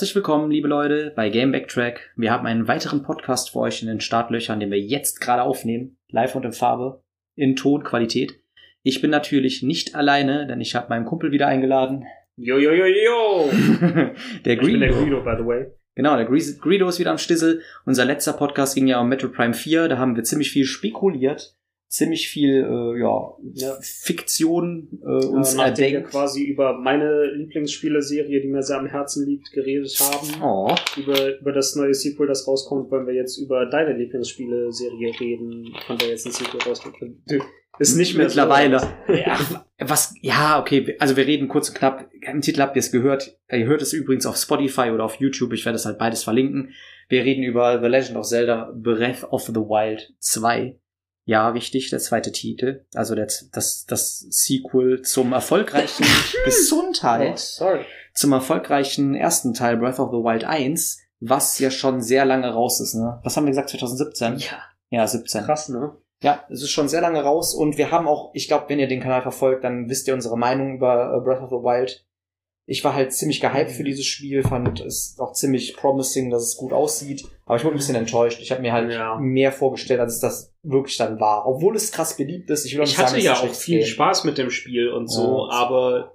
Herzlich willkommen, liebe Leute, bei Game Backtrack. Wir haben einen weiteren Podcast für euch in den Startlöchern, den wir jetzt gerade aufnehmen, live und in Farbe, in Tonqualität. Ich bin natürlich nicht alleine, denn ich habe meinen Kumpel wieder eingeladen. Yo, yo, yo, yo! der Ich bin der Greedo. By the way. Genau, der Greedo ist wieder am Stissel. Unser letzter Podcast ging ja um Metroid Prime 4. Da haben wir ziemlich viel spekuliert, ziemlich viel äh, ja, Ja. Fiktion äh, uns Äh, nachdem wir erdenkt. quasi über meine Lieblingsspieleserie, die mir sehr am Herzen liegt, geredet haben. Oh, Über, über das neue Sequel, das rauskommt, wollen wir jetzt über deine Lieblingsspieleserie reden, von der jetzt ein Sequel rauskommt. Ist nicht mehr mittlerweile. So. Ja, was, ja, okay, also wir reden kurz und knapp. Im Titel habt ihr es gehört. Ihr hört es übrigens auf Spotify oder auf YouTube. Ich werde es halt beides verlinken. Wir reden über The Legend of Zelda Breath of the Wild 2. Ja, richtig, der zweite Titel. Also das, das, das Sequel zum erfolgreichen Oh, Gesundheit. sorry. Zum erfolgreichen ersten Teil Breath of the Wild 1, was ja schon sehr lange raus ist, ne? Was haben wir gesagt, 2017? Ja, Ja, 17. krass, ne? Ja, es ist schon sehr lange raus und wir haben auch, ich glaube, wenn ihr den Kanal verfolgt, dann wisst ihr unsere Meinung über äh, Breath of the Wild. Ich war halt ziemlich gehypt für dieses Spiel, fand es auch ziemlich promising, dass es gut aussieht, aber ich wurde ein bisschen enttäuscht. Ich habe mir halt Ja. mehr vorgestellt, als es das wirklich dann war. Obwohl es krass beliebt ist. Ich, will auch Ich hatte sagen, ja auch viel Game. Spaß mit dem Spiel und so, Ja. aber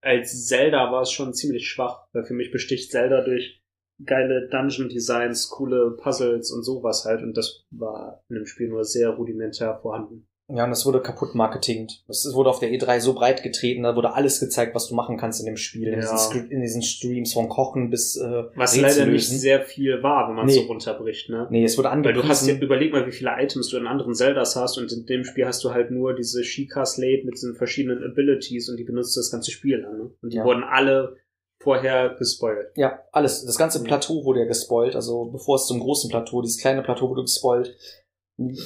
als Zelda war es schon ziemlich schwach, weil für mich besticht Zelda durch geile Dungeon Designs, coole Puzzles und sowas halt und das war in dem Spiel nur sehr rudimentär vorhanden. Ja, und es wurde kaputt marketingt. Es wurde auf der E3 so breit getreten, da wurde alles gezeigt, was du machen kannst in dem Spiel. In, Ja. diesen, in diesen Streams von Kochen bis äh, Was leider nicht sehr viel war, wenn man es Nee. so runterbricht, ne? Nee, es wurde Weil angepriesen. du hast dir, überleg mal, wie viele Items du in anderen Zeldas hast und in dem Spiel hast du halt nur diese Sheikah Slate mit diesen verschiedenen Abilities und die benutzt das ganze Spiel dann, ne? Und die Ja. wurden alle vorher gespoilt. Ja, alles. Das ganze Plateau wurde ja gespoilt. Also bevor es zum großen Plateau, dieses kleine Plateau wurde gespoilt.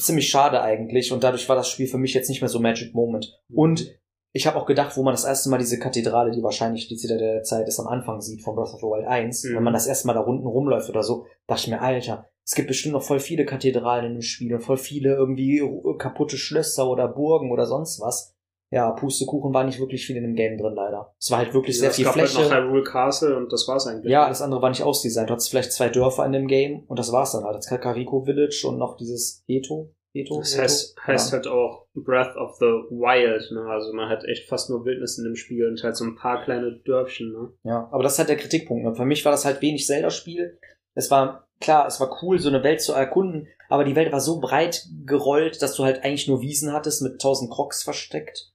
Ziemlich schade eigentlich. Und dadurch war das Spiel für mich jetzt nicht mehr so Magic Moment. Und ich habe auch gedacht, wo man das erste Mal diese Kathedrale, die wahrscheinlich die Zitadelle der Zeit ist, am Anfang sieht von Breath of the Wild 1, Mhm. wenn man das erste Mal da unten rumläuft oder so, dachte ich mir, Alter, es gibt bestimmt noch voll viele Kathedralen in dem Spiel und voll viele irgendwie kaputte Schlösser oder Burgen oder sonst was. Ja, Pustekuchen war nicht wirklich viel in dem Game drin, leider. Es war halt wirklich sehr es viel gab Fläche. halt noch Hyrule Castle und das war's eigentlich. Ja, alles andere war nicht ausdesignt. Du hattest vielleicht zwei Dörfer in dem Game und das war's dann halt. Das Kakariko Village und noch dieses Eto. Eto? Das Eto? heißt, heißt ja. halt auch Breath of the Wild, ne? Also man hat echt fast nur Wildnis in dem Spiel und halt so ein paar kleine Dörfchen, ne? ja, aber das ist halt der Kritikpunkt. Ne? Für mich war das halt wenig Zelda-Spiel. Es war, klar, es war cool, so eine Welt zu erkunden, aber die Welt war so breit gerollt, dass du halt eigentlich nur Wiesen hattest mit tausend Crocs versteckt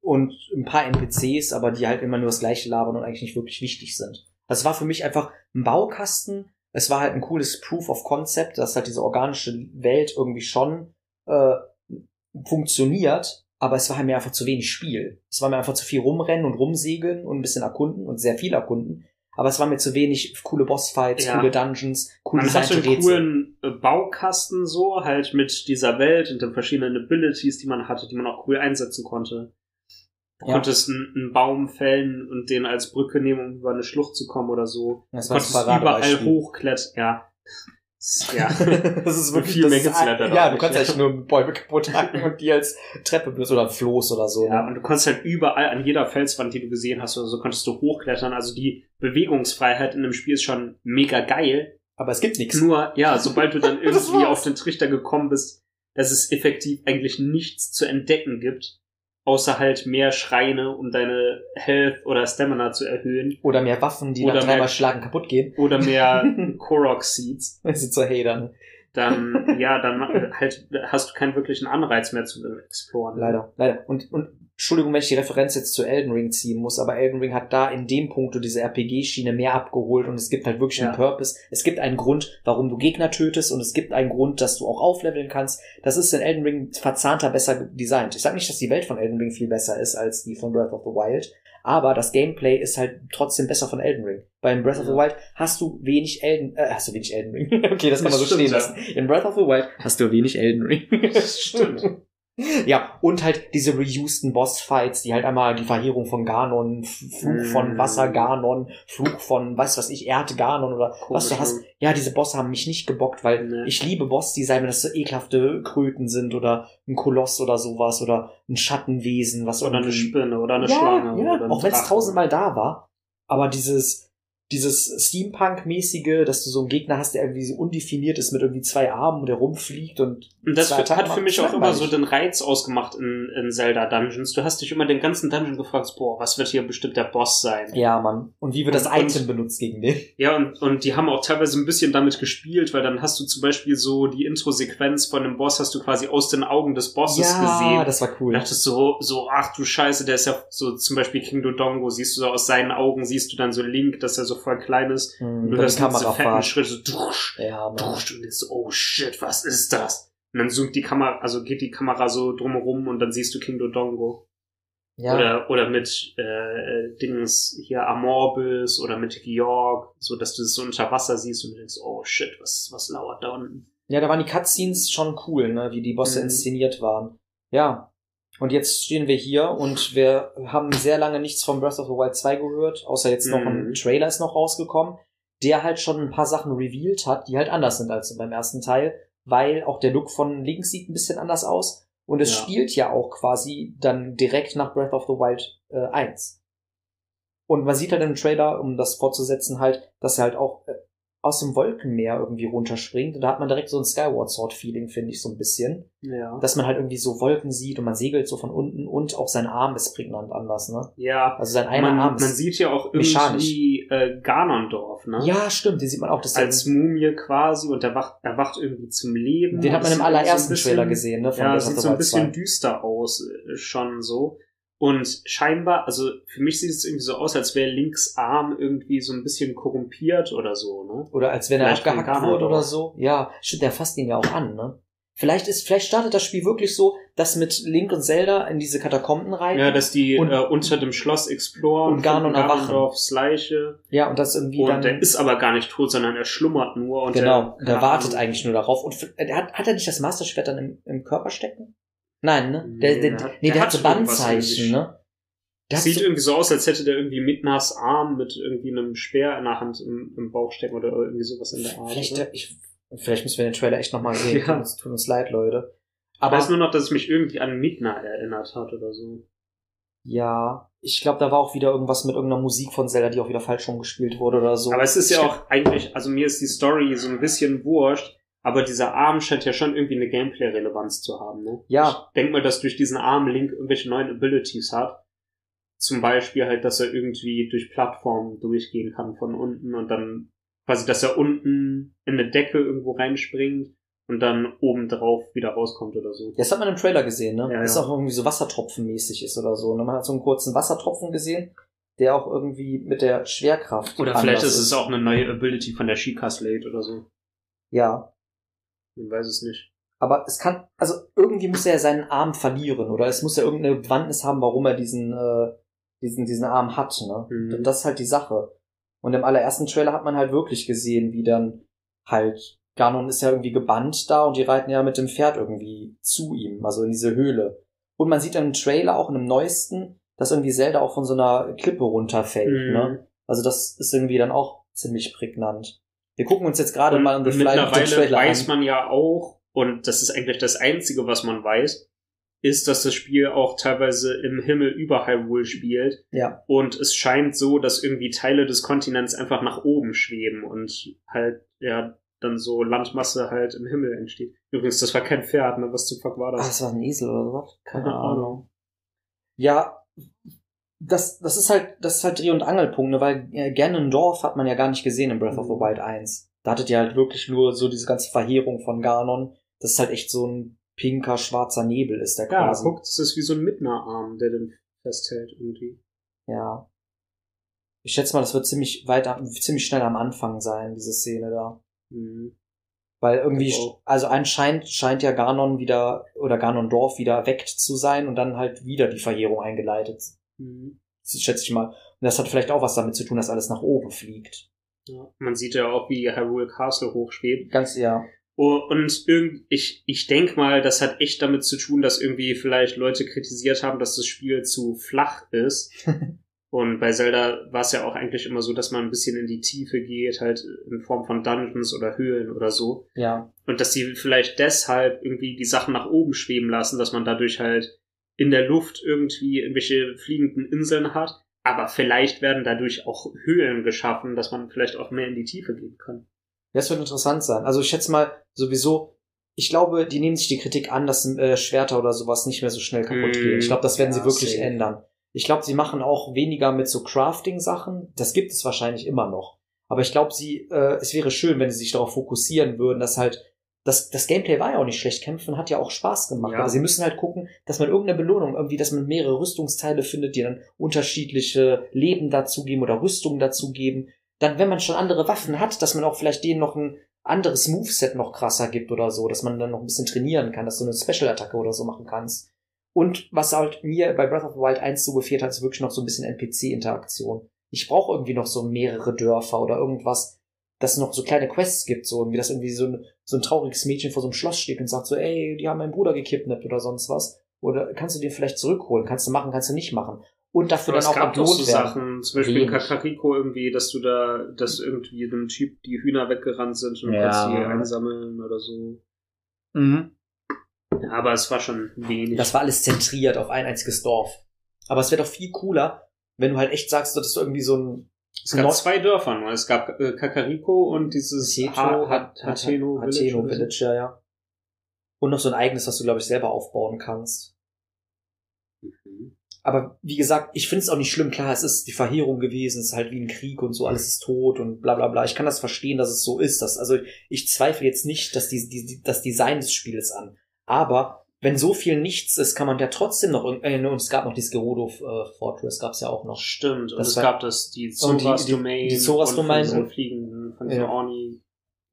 und ein paar NPCs, aber die halt immer nur das gleiche labern und eigentlich nicht wirklich wichtig sind. Das war für mich einfach ein Baukasten. Es war halt ein cooles Proof of Concept, dass halt diese organische Welt irgendwie schon äh, funktioniert, aber es war halt mir einfach zu wenig Spiel. Es war mir einfach zu viel rumrennen und rumsegeln und ein bisschen erkunden und sehr viel erkunden. Aber es war mir zu wenig coole Bossfights, Ja. coole Dungeons, coole Man hatte einen coolen äh, Baukasten so, halt mit dieser Welt und den verschiedenen Abilities, die man hatte, die man auch cool einsetzen konnte. Du Ja. konntest einen, einen Baum fällen und den als Brücke nehmen, um über eine Schlucht zu kommen oder so. Das Du konntest überall hochklettern. Ja. Ja. das ist wirklich Viel das mehr ist ein- Ja, du kannst ja. eigentlich nur Bäume kaputt hacken und die als Treppe benutzen oder Floß oder so. Ja, ne? und du konntest halt überall an jeder Felswand, die du gesehen hast oder so, konntest du hochklettern. Also die Bewegungsfreiheit in dem Spiel ist schon mega geil. Aber es gibt nichts. Nur, ja, sobald du dann irgendwie auf den Trichter gekommen bist, dass es effektiv eigentlich nichts zu entdecken gibt, außer halt mehr Schreine, um deine Health oder Stamina zu erhöhen, Oder mehr Waffen, die Oder nach dreimal Schlagen kaputt gehen. oder mehr Korok Seeds, Das sind so Hater? Dann, ja, dann halt hast du keinen wirklichen Anreiz mehr zu exploren. Leider, leider. Und, und Entschuldigung, wenn ich die Referenz jetzt zu Elden Ring ziehen muss, aber Elden Ring hat da in dem Punkt diese RPG-Schiene mehr abgeholt und es gibt halt wirklich Ja. einen Purpose. Es gibt einen Grund, warum du Gegner tötest und es gibt einen Grund, dass du auch aufleveln kannst. Das ist in Elden Ring verzahnter besser designt. Ich sag nicht, dass die Welt von Elden Ring viel besser ist als die von Breath of the Wild, aber das Gameplay ist halt trotzdem besser von Elden Ring. Beim Breath of the. Wild hast du wenig Elden, äh, hast du wenig Elden Ring. okay, das kann man so stehen lassen. In Breath of the Wild hast du wenig Elden Ring. Das stimmt. Ja, und halt diese reuseden Bossfights, die halt einmal die Verheerung von Ganon, Fluch von Mm. Wasser Ganon, Fluch von, weiß was ich, Erde Ganon oder was du Komisch, hast. ne? Ja, diese Bosse haben mich nicht gebockt, weil Nee. ich liebe Bossdesign, wenn das so ekelhafte Kröten sind oder ein Koloss oder sowas oder ein Schattenwesen, was Oder eine Spinne oder eine ja, Schlange. Ja, auch wenn es tausendmal da war. Aber dieses, dieses Steampunk-mäßige, dass du so einen Gegner hast, der irgendwie so undefiniert ist mit irgendwie zwei Armen, der rumfliegt und. Und das zwei hat für mich auch immer so den Reiz ausgemacht in, in Zelda Dungeons. Du hast dich immer den ganzen Dungeon gefragt, boah, was wird hier bestimmt der Boss sein? Ja, Mann. Und wie wird das Und- Item benutzt gegen den? Ja, und, und die haben auch teilweise ein bisschen damit gespielt, weil dann hast du zum Beispiel so die Intro-Sequenz von dem Boss hast du quasi aus den Augen des Bosses ja, gesehen. das war cool. Und dachtest so, so, ach du Scheiße, der ist ja so, zum Beispiel King Dodongo, siehst du so aus seinen Augen, siehst du dann so Link, dass er so voll klein ist. Hm, Und du hörst diese fetten. Schritte so, dusch, Ja, dusch, und denkst so, oh shit, was ist das? Und dann zoomt die Kamera, also geht die Kamera so drumherum und dann siehst du King Dodongo. Ja. Oder, oder mit äh, Dings hier Amorbis oder mit Georg, so dass du das so unter Wasser siehst und du denkst, oh shit, was, was lauert da unten? Ja, da waren die Cutscenes schon cool, ne, wie die Bosse Mhm. inszeniert waren. Ja. Und jetzt stehen wir hier und wir haben sehr lange nichts von Breath of the Wild 2 gehört, außer jetzt noch ein Mhm. Trailer ist noch rausgekommen, der halt schon ein paar Sachen revealed hat, die halt anders sind als beim ersten Teil, weil auch der Look von links sieht ein bisschen anders aus und es Ja. spielt ja auch quasi dann direkt nach Breath of the Wild äh, 1. Und man sieht halt im Trailer, um das fortzusetzen, halt, dass er halt auch äh, aus dem Wolkenmeer irgendwie runterspringt. Und da hat man direkt so ein Skyward Sword Feeling, finde ich, so ein bisschen. Ja. Dass man halt irgendwie so Wolken sieht und man segelt so von unten und auch sein Arm ist prägnant anders, ne? Ja. Also sein einer Man, Arm man ist. sieht ja auch irgendwie äh, Ganondorf, ne? ja, stimmt, den sieht man auch. Das Als Mumie quasi und er wacht, er wacht irgendwie zum Leben. den hat man im allerersten so bisschen- Trailer gesehen, ne? Ja, das of sieht so ein bisschen 2. düster aus, äh, schon so. Und scheinbar, also für mich sieht es irgendwie so aus, als wäre Links Arm irgendwie so ein bisschen korrumpiert oder so, ne? Oder als wenn er abgehackt wurde oder so. Ja, stimmt, der fasst ihn ja auch an, ne? Vielleicht ist, vielleicht startet das Spiel wirklich so, dass mit Link und Zelda in diese Katakomben reiten. Ja, dass die Und- äh, unter dem Schloss exploren und Ganon erwachen. Ganondorfs Leiche. ja, und das irgendwie Und dann. der ist aber gar nicht tot, sondern er schlummert nur. Und genau, der, der wartet eigentlich nur darauf. Und der hat, hat er nicht das Masterschwert dann im, im Körper stecken? Nein, ne? Der, der, der hat- nee, der, der hat so Bandzeichen, ne? Hat Sieht so, irgendwie so aus, als hätte der irgendwie Midnas Arm mit irgendwie einem Speer in der Hand im, im Bauch stecken oder irgendwie sowas in der Art. vielleicht, der, ich, vielleicht müssen wir den Trailer echt nochmal sehen. Ja. Tut, uns, tut uns leid, Leute. ich Aber weiß nur noch, dass es mich irgendwie an Midna erinnert hat oder so. ja, ich glaube, da war auch wieder irgendwas mit irgendeiner Musik von Zelda, die auch wieder falsch rumgespielt wurde oder so. Aber es ist ja Ich- auch eigentlich, also mir ist die Story so ein bisschen wurscht, aber dieser Arm scheint ja schon irgendwie eine Gameplay-Relevanz zu haben, ne? Ja. Ich denk mal, dass durch diesen Arm Link irgendwelche neuen Abilities hat. Zum Beispiel halt, dass er irgendwie durch Plattformen durchgehen kann von unten und dann quasi, dass er unten in eine Decke irgendwo reinspringt und dann oben drauf wieder rauskommt oder so. Ja, Das hat man im Trailer gesehen, ne? Ja, das ja. auch irgendwie so Wassertropfenmäßig ist oder so. Ne? Man hat so einen kurzen Wassertropfen gesehen, der auch irgendwie mit der Schwerkraft. Oder vielleicht ist es auch eine neue Ability von der Sheikah Slate oder so. Ja. Man weiß es nicht. Aber es kann, also irgendwie muss er ja seinen Arm verlieren oder es muss ja irgendeine Bewandtnis haben, warum er diesen, äh, diesen, diesen Arm hat, ne? Mhm. Und Das ist halt die Sache. Und im allerersten Trailer hat man halt wirklich gesehen, wie dann halt Ganon ist ja irgendwie gebannt da und die reiten ja mit dem Pferd irgendwie zu ihm, also in diese Höhle. Und man sieht dann im Trailer auch in dem neuesten, dass irgendwie Zelda auch von so einer Klippe runterfällt, Mhm. ne? Also das ist irgendwie dann auch ziemlich prägnant. Wir gucken uns jetzt gerade mal the fly den mittlerweile Trailer weiß an. man ja auch, und das ist eigentlich das Einzige, was man weiß, ist, dass das Spiel auch teilweise im Himmel über Hyrule spielt. Ja. Und es scheint so, dass irgendwie Teile des Kontinents einfach nach oben schweben und halt, ja, dann so Landmasse halt im Himmel entsteht. Übrigens, das war kein Pferd, ne? Was zum Fuck war das? das war ein Esel oder sowas? Keine. Ahnung. Ja, das, das ist halt, das ist halt Dreh- und Angelpunkt, ne? weil äh, Ganondorf hat man ja gar nicht gesehen in Breath of the Mhm. Wild 1. Da hattet ihr halt wirklich nur so diese ganze Verheerung von Ganon. Das ist halt echt so ein pinker, schwarzer Nebel ist der Ja, quasi. guck, das ist wie so ein Midna-Arm, der den festhält irgendwie. Ja. Ich schätze mal, das wird ziemlich weit, ziemlich schnell am Anfang sein, diese Szene da. Mhm. Weil irgendwie, auch. also anscheinend scheint ja Ganon wieder, oder Ganondorf wieder erweckt zu sein und dann halt wieder die Verheerung eingeleitet. Mhm. Das schätze ich mal. Und das hat vielleicht auch was damit zu tun, dass alles nach oben fliegt. Ja. Man sieht ja auch, wie Hyrule Castle hochschwebt. Ganz ja. Und irgend, ich, ich denk mal, das hat echt damit zu tun, dass irgendwie vielleicht Leute kritisiert haben, dass das Spiel zu flach ist. und bei Zelda war es ja auch eigentlich immer so, dass man ein bisschen in die Tiefe geht, halt in Form von Dungeons oder Höhlen oder so. Ja. Und dass sie vielleicht deshalb irgendwie die Sachen nach oben schweben lassen, dass man dadurch halt in der Luft irgendwie irgendwelche fliegenden Inseln hat. Aber vielleicht werden dadurch auch Höhlen geschaffen, dass man vielleicht auch mehr in die Tiefe gehen kann. Das wird interessant sein. Also ich schätze mal sowieso, ich glaube, die nehmen sich die Kritik an, dass äh, Schwerter oder sowas nicht mehr so schnell kaputt Mm, gehen. Ich glaube, das werden ja, sie wirklich safe. ändern. Ich glaube, sie machen auch weniger mit so Crafting-Sachen. Das gibt es wahrscheinlich immer noch. Aber ich glaube, sie, äh, es wäre schön, wenn sie sich darauf fokussieren würden, dass halt das, das Gameplay war ja auch nicht schlecht. Kämpfen hat ja auch Spaß gemacht. Ja. Aber sie müssen halt gucken, dass man irgendeine Belohnung irgendwie, dass man mehrere Rüstungsteile findet, die dann unterschiedliche Leben dazugeben oder Rüstungen dazugeben. Dann, wenn man schon andere Waffen hat, dass man auch vielleicht denen noch ein anderes Moveset noch krasser gibt oder so, dass man dann noch ein bisschen trainieren kann, dass du eine Special-Attacke oder so machen kannst. Und was halt mir bei Breath of the Wild 1 so gefehlt hat, ist wirklich noch so ein bisschen NPC-Interaktion. Ich brauche irgendwie noch so mehrere Dörfer oder irgendwas, dass es noch so kleine Quests gibt, so irgendwie, dass irgendwie so ein, so ein trauriges Mädchen vor so einem Schloss steht und sagt so, ey, die haben meinen Bruder gekidnappt oder sonst was. Oder kannst du den vielleicht zurückholen? Kannst du machen, kannst du nicht machen. Und dafür Aber dann es auch gab doch so werden. Sachen, zum Beispiel in. Kakariko irgendwie, dass du da, dass irgendwie einem Typ die Hühner weggerannt sind und du Ja. konntest die einsammeln oder so. Mhm. Ja, aber es war schon wenig. Das war alles zentriert auf ein einziges Dorf. Aber es wäre doch viel cooler, wenn du halt echt sagst, dass du irgendwie so ein es gab zwei Dörfer nur. Es gab äh, Kakariko und dieses Hateno Village. Village, ja, ja. Und noch so ein eigenes, was du, glaube ich, selber aufbauen kannst. Mhm. Aber wie gesagt, ich finde es auch nicht schlimm. Klar, es ist die Verheerung gewesen, es ist halt wie ein Krieg und so, alles ist tot und bla bla bla. Ich kann das verstehen, dass es so ist. Dass, also ich zweifle jetzt nicht dass die, die, das Design des Spiels an. Aber wenn so viel nichts ist, kann man ja trotzdem noch äh, und es gab noch dieses Gerudo äh, Fortress, gab's ja auch noch. Stimmt, und Das es war- gab das, die Und Zoras die- Domain. die Zoras und von Domain diesen und- Fliegenden, von Ja. Orni.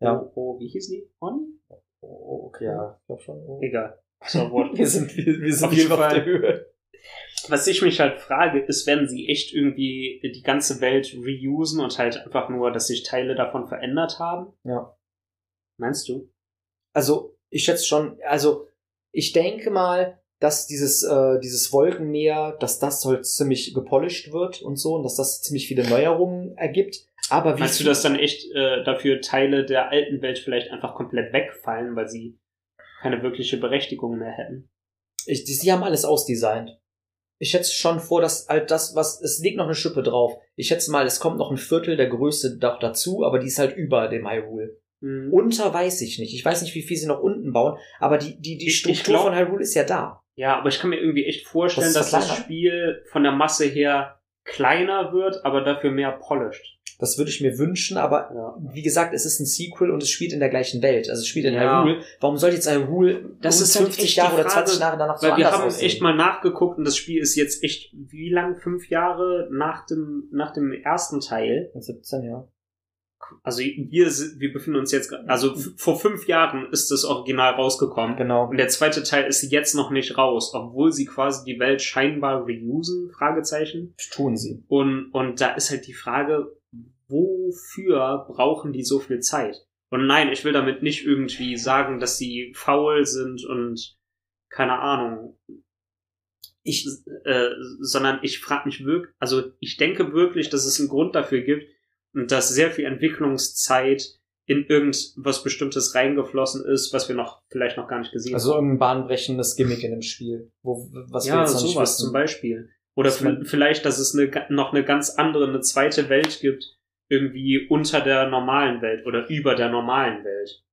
Ja. Oh, oh, wie hießen die? Orni? Oh, okay, ja, ich glaube schon. Oh. Egal. So. Wir sind, wir, wir sind Auf jeden auf Fall. der Höhe. Was ich mich halt frage, ist, werden sie echt irgendwie die ganze Welt reusen und halt einfach nur, dass sich Teile davon verändert haben? Ja. Meinst du? Also, ich schätze schon, also, ich denke mal, dass dieses, äh, dieses Wolkenmeer, dass das halt ziemlich gepolished wird und so, und dass das ziemlich viele Neuerungen ergibt. Aber wie Meinst du, dass dann echt äh, dafür Teile der alten Welt vielleicht einfach komplett wegfallen, weil sie keine wirkliche Berechtigung mehr hätten? ich, die, sie haben alles ausdesignt. Ich schätze schon vor, dass halt das, was, es liegt noch eine Schippe drauf. Ich schätze mal, es kommt noch ein Viertel der Größe doch dazu, aber die ist halt über dem Hyrule. Mhm. Unter weiß ich nicht. Ich weiß nicht, wie viel sie noch unten bauen, aber die, die, die Ich- ich Struktur glaub- von Hyrule ist ja da. Ja, aber ich kann mir irgendwie echt vorstellen, Das dass das? Spiel von der Masse her kleiner wird, aber dafür mehr polished. Das würde ich mir wünschen, aber Ja. wie gesagt, es ist ein Sequel und es spielt in der gleichen Welt. Also es spielt in Ja. Hyrule. Warum soll jetzt Hyrule Das ist halt 50 echt die Jahre oder Frage, 20 Jahre danach so Weil wir haben aussehen? echt mal nachgeguckt und das Spiel ist jetzt echt, wie lang? Fünf Jahre nach dem, nach dem ersten Teil. 17, ja. Also wir, sind- wir befinden uns jetzt, also vor fünf Jahren ist das Original rausgekommen. Genau. Und der zweite Teil ist jetzt noch nicht raus, obwohl sie quasi die Welt scheinbar reusen, Fragezeichen. Tun sie. Und, und da ist halt die Frage, wofür brauchen die so viel Zeit? Und nein, ich will damit nicht irgendwie sagen, dass sie faul sind und keine Ahnung, Ich, äh, sondern ich frage mich wirklich, also ich denke wirklich, dass es einen Grund dafür gibt und dass sehr viel Entwicklungszeit in irgendwas Bestimmtes reingeflossen ist, was wir noch vielleicht noch gar nicht gesehen also haben. irgendein bahnbrechendes Gimmick in dem Spiel. Wo, was wir Ja, jetzt noch sowas wissen. zum Beispiel. Oder v- vielleicht, dass es eine, noch eine ganz andere, eine zweite Welt gibt, irgendwie unter der normalen Welt oder über der normalen Welt.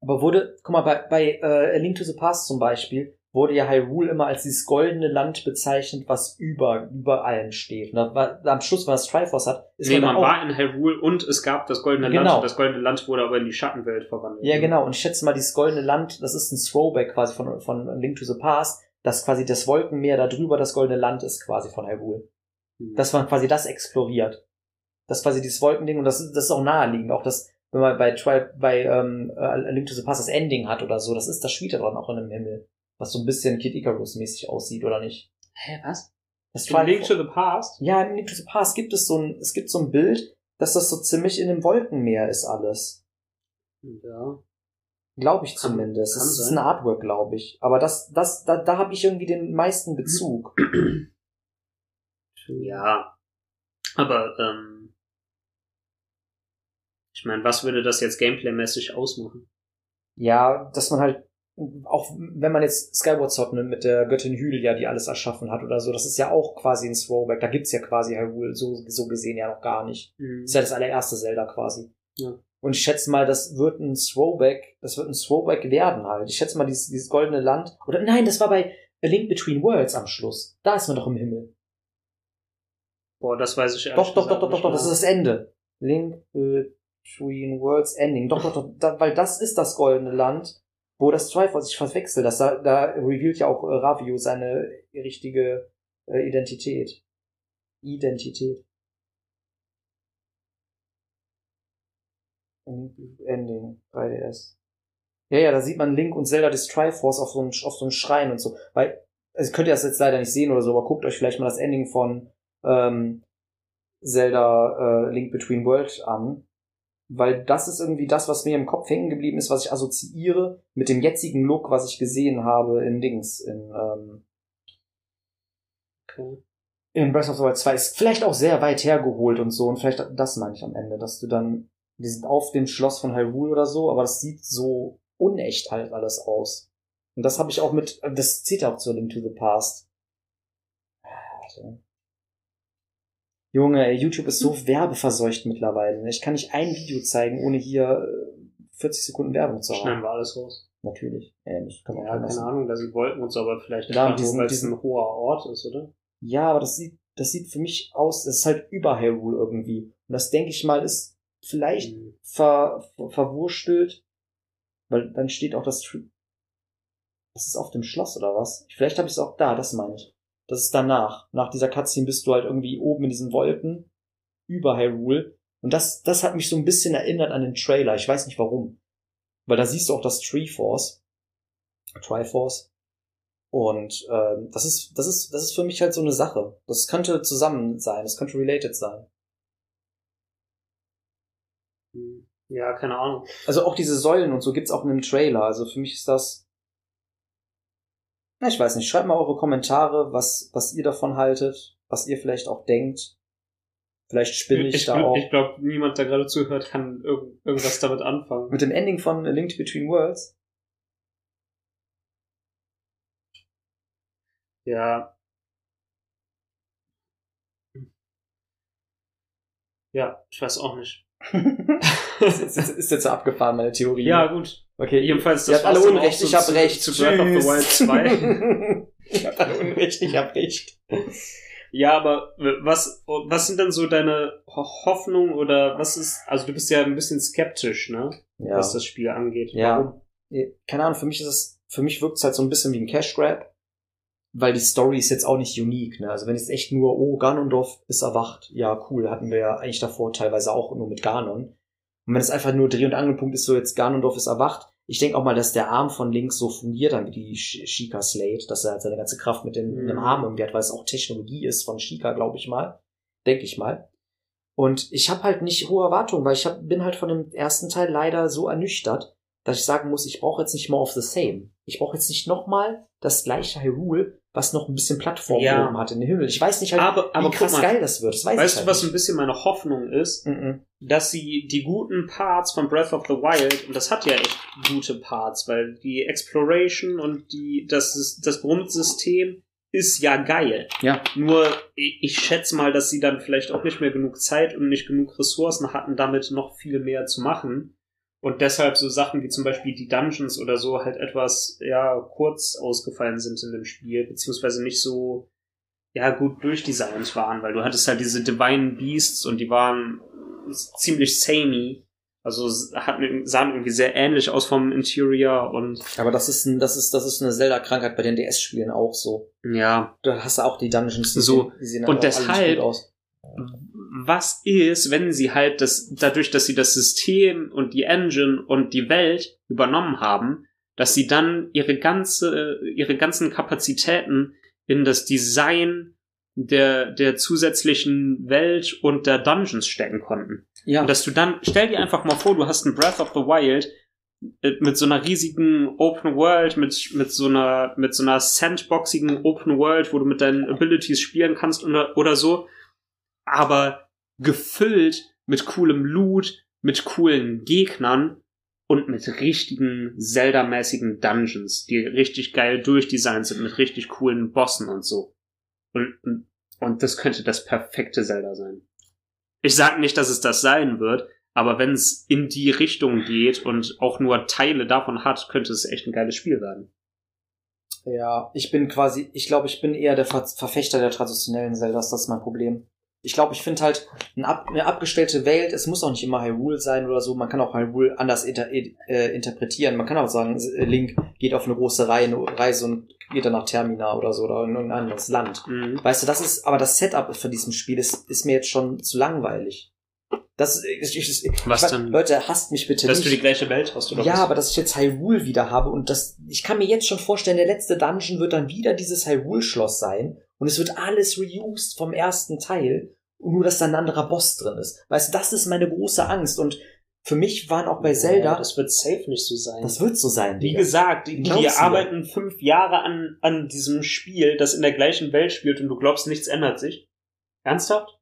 Aber wurde, guck mal, bei, bei äh, A Link to the Past zum Beispiel, wurde ja Hyrule immer als dieses goldene Land bezeichnet, was über, über allen steht. Und war, am Schluss, wenn man das Triforce hat, ist nee, man, man war in Hyrule und es gab das Goldene Land. Genau. Und das Goldene Land wurde aber in die Schattenwelt verwandelt. Ja, genau. Und ich schätze mal, dieses goldene Land, das ist ein Throwback quasi von, von Link to the Past, dass quasi das Wolkenmeer da drüber das goldene Land ist quasi von Hyrule. Hm. Dass man quasi das exploriert. Das quasi dieses Wolkending und das, das ist auch naheliegend. Auch das, wenn man bei, Tri bei ähm, Link to the Past das Ending hat oder so, das ist, das spielt ja dann auch in dem Himmel. Was so ein bisschen Kid Icarus-mäßig aussieht, oder nicht? Hä, was? Das In Link to the Past? ja, in Link to the Past gibt es so ein, es gibt so ein Bild, dass das so ziemlich in dem Wolkenmeer ist alles. Ja. Glaube ich Kann- zumindest. kann Das ist sein. ein Artwork, glaube ich. Aber das, das, da, da habe ich irgendwie den meisten Bezug. Ja. Aber, ähm, ich meine, was würde das jetzt gameplaymäßig ausmachen? Ja, dass man halt auch wenn man jetzt Skyward Sword nimmt mit der Göttin Hylia, die alles erschaffen hat oder so, das ist ja auch quasi ein Throwback. Da gibt's ja quasi Hyrule so, so gesehen ja noch gar nicht. Mhm. Ist ja das allererste Zelda quasi. Ja. Und ich schätze mal, das wird ein Throwback, das wird ein Throwback werden halt. Ich schätze mal, dieses, dieses goldene Land. Oder nein, das war bei A Link Between Worlds am Schluss. Da ist man doch im Himmel. Boah, das weiß ich ehrlich Doch, doch, doch, doch, doch, doch, das ist das Ende. Link Between Worlds Ending. Doch, doch, doch, da, weil das ist das goldene Land, wo das Triforce sich verwechselt. Das, da, da revealt ja auch äh, Ravio seine richtige äh, Identität. Identität. Ending, 3DS. Ja, ja, da sieht man Link und Zelda des Triforce auf so einem, auf so einem Schrein und so. Weil, also könnt ihr das jetzt leider nicht sehen oder so, aber guckt euch vielleicht mal das Ending von ähm, Zelda äh, Link Between Worlds an. Weil das ist irgendwie das, was mir im Kopf hängen geblieben ist, was ich assoziiere mit dem jetzigen Look, was ich gesehen habe in Dings, in, ähm, Okay. in Breath of the Wild 2. Ist vielleicht auch sehr weit hergeholt und so. Und vielleicht das meine ich am Ende, dass du dann, die sind auf dem Schloss von Hyrule oder so, aber das sieht so unecht halt alles aus. Und das habe ich auch mit, das zieht auch zu Link to the Past. Warte. Junge, YouTube ist so werbeverseucht mittlerweile. Ich kann nicht ein Video zeigen, ohne hier äh, 40 Sekunden Werbung zu Schneiden haben. wir alles raus. Natürlich. Ja, das kann man Ja, keine. Ahnung, da sie wollten uns aber vielleicht Ja, diesen- weil es ein hoher Ort ist, oder? Ja, aber das sieht, das sieht für mich aus, das ist halt über Hyrule irgendwie. Und das denke ich mal ist vielleicht Mhm. ver, ver, verwurstelt, weil dann steht auch das, das ist auf dem Schloss oder was? Vielleicht habe ich es auch da, das meine ich. Das ist danach. Nach dieser Cutscene bist du halt irgendwie oben in diesen Wolken über Hyrule. Und das, das hat mich so ein bisschen erinnert an den Trailer. Ich weiß nicht warum. Weil da siehst du auch das Treeforce. Triforce. Und ähm, das ist, das ist, das ist für mich halt so eine Sache. Das könnte zusammen sein, das könnte related sein. Mhm. Ja, keine Ahnung. Also auch diese Säulen und so gibt's auch in dem Trailer. Also für mich ist das. Na, ich weiß nicht. Schreibt mal eure Kommentare, was, was ihr davon haltet, was ihr vielleicht auch denkt. Vielleicht spinne ich, Ich, da auch. ich glaube, niemand, der gerade zuhört, kann irg irgendwas damit anfangen. Mit dem Ending von A Link Between Worlds. Ja. Ja, ich weiß auch nicht. ist, ist, ist, ist jetzt so abgefahren, meine Theorie. Ja, gut. Okay. Jedenfalls, das habt alle Unrecht, ich hab zu- recht. Zu Breath of the Wild 2. ich hab alle Unrecht, ich hab recht. Ja, aber was, was sind denn so deine Ho- Hoffnungen oder was ist, also du bist ja ein bisschen skeptisch, ne, Ja. was das Spiel angeht. Ja. Warum? keine Ahnung, für mich ist es, für mich wirkt es halt so ein bisschen wie ein Cash Grab, weil die Story ist jetzt auch nicht unique, ne? Also wenn jetzt echt nur, oh, Ganondorf ist erwacht, ja, cool, hatten wir ja eigentlich davor teilweise auch nur mit Ganon. Und wenn es einfach nur Dreh- und Angelpunkt ist, so jetzt Ganondorf ist erwacht, ich denke auch mal, dass der Arm von links so fungiert dann wie die Sh- Sheikah Slate, dass er halt seine ganze Kraft mit dem, Mhm. dem Arm irgendwie hat, weil es auch Technologie ist von Sheikah, glaube ich mal. Denke ich mal. Und ich habe halt nicht hohe Erwartungen, weil ich hab, bin halt von dem ersten Teil leider so ernüchtert, dass ich sagen muss, ich brauche jetzt nicht more of the same. Ich brauche jetzt nicht nochmal das gleiche Hyrule, was noch ein bisschen Plattform Ja. oben hat in den Himmel. Ich weiß nicht halt, Aber, aber wie krass mal, geil das wird. Das weiß weißt du, halt was ein nicht. bisschen meine Hoffnung ist? Mhm. dass sie die guten Parts von Breath of the Wild, und das hat ja echt gute Parts, weil die Exploration und die, das, das Grundsystem ist ja geil. Ja. Nur, ich schätze mal, dass sie dann vielleicht auch nicht mehr genug Zeit und nicht genug Ressourcen hatten, damit noch viel mehr zu machen. Und deshalb so Sachen wie zum Beispiel die Dungeons oder so halt etwas, ja, kurz ausgefallen sind in dem Spiel, beziehungsweise nicht so, ja, gut durchdesignt waren, weil du hattest halt diese Divine Beasts und die waren ziemlich samey. Also hatten, sahen irgendwie sehr ähnlich aus vom Interior und Aber das ist, ein, das ist, das ist eine Zelda-Krankheit bei den DS-Spielen auch so. ja. Da hast du auch die Dungeons, die So. sehen, die sehen Und deshalb- gut aus. Was ist, wenn sie halt das, dadurch, dass sie das System und die Engine und die Welt übernommen haben, dass sie dann ihre ganze, ihre ganzen Kapazitäten in das Design der, der zusätzlichen Welt und der Dungeons stecken konnten. Ja. Und dass du dann, stell dir einfach mal vor, du hast ein Breath of the Wild äh, mit so einer riesigen Open World, mit, mit so einer, mit so einer sandboxigen Open World, wo du mit deinen Abilities spielen kannst oder, oder so, aber gefüllt mit coolem Loot, mit coolen Gegnern und mit richtigen Zelda-mäßigen Dungeons, die richtig geil durchdesignt sind, mit richtig coolen Bossen und so. Und, und, und das könnte das perfekte Zelda sein. Ich sag nicht, dass es das sein wird, aber wenn es in die Richtung geht und auch nur Teile davon hat, könnte es echt ein geiles Spiel werden. Ja, ich bin quasi, ich glaube, ich bin eher der Ver Verfechter der traditionellen Zeldas, das ist mein Problem. Ich glaube, ich finde halt ein ab, eine abgestellte Welt, es muss auch nicht immer Hyrule sein oder so, man kann auch Hyrule anders inter, äh, interpretieren. Man kann auch sagen, Link geht auf eine große Reise und geht dann nach Termina oder so oder in irgendein anderes Land. Mhm. Weißt du, das ist, aber das Setup von diesem Spiel ist, ist mir jetzt schon zu langweilig. Das, ich, ich, ich, Was ich, denn? Leute, hasst mich bitte Dass nicht. du die gleiche Welt hast, oder Ja, was? aber dass ich jetzt Hyrule wieder habe und das, ich kann mir jetzt schon vorstellen, der letzte Dungeon wird dann wieder dieses Hyrule-Schloss sein und es wird alles reused vom ersten Teil und nur, dass da ein anderer Boss drin ist. Weißt du, das ist meine große Angst und für mich waren auch bei Zelda, Ja, das wird safe nicht so sein. das wird so sein, Wie Digga. gesagt, die, die arbeiten fünf Jahre an, an diesem Spiel, das in der gleichen Welt spielt und du glaubst, nichts ändert sich. Ernsthaft?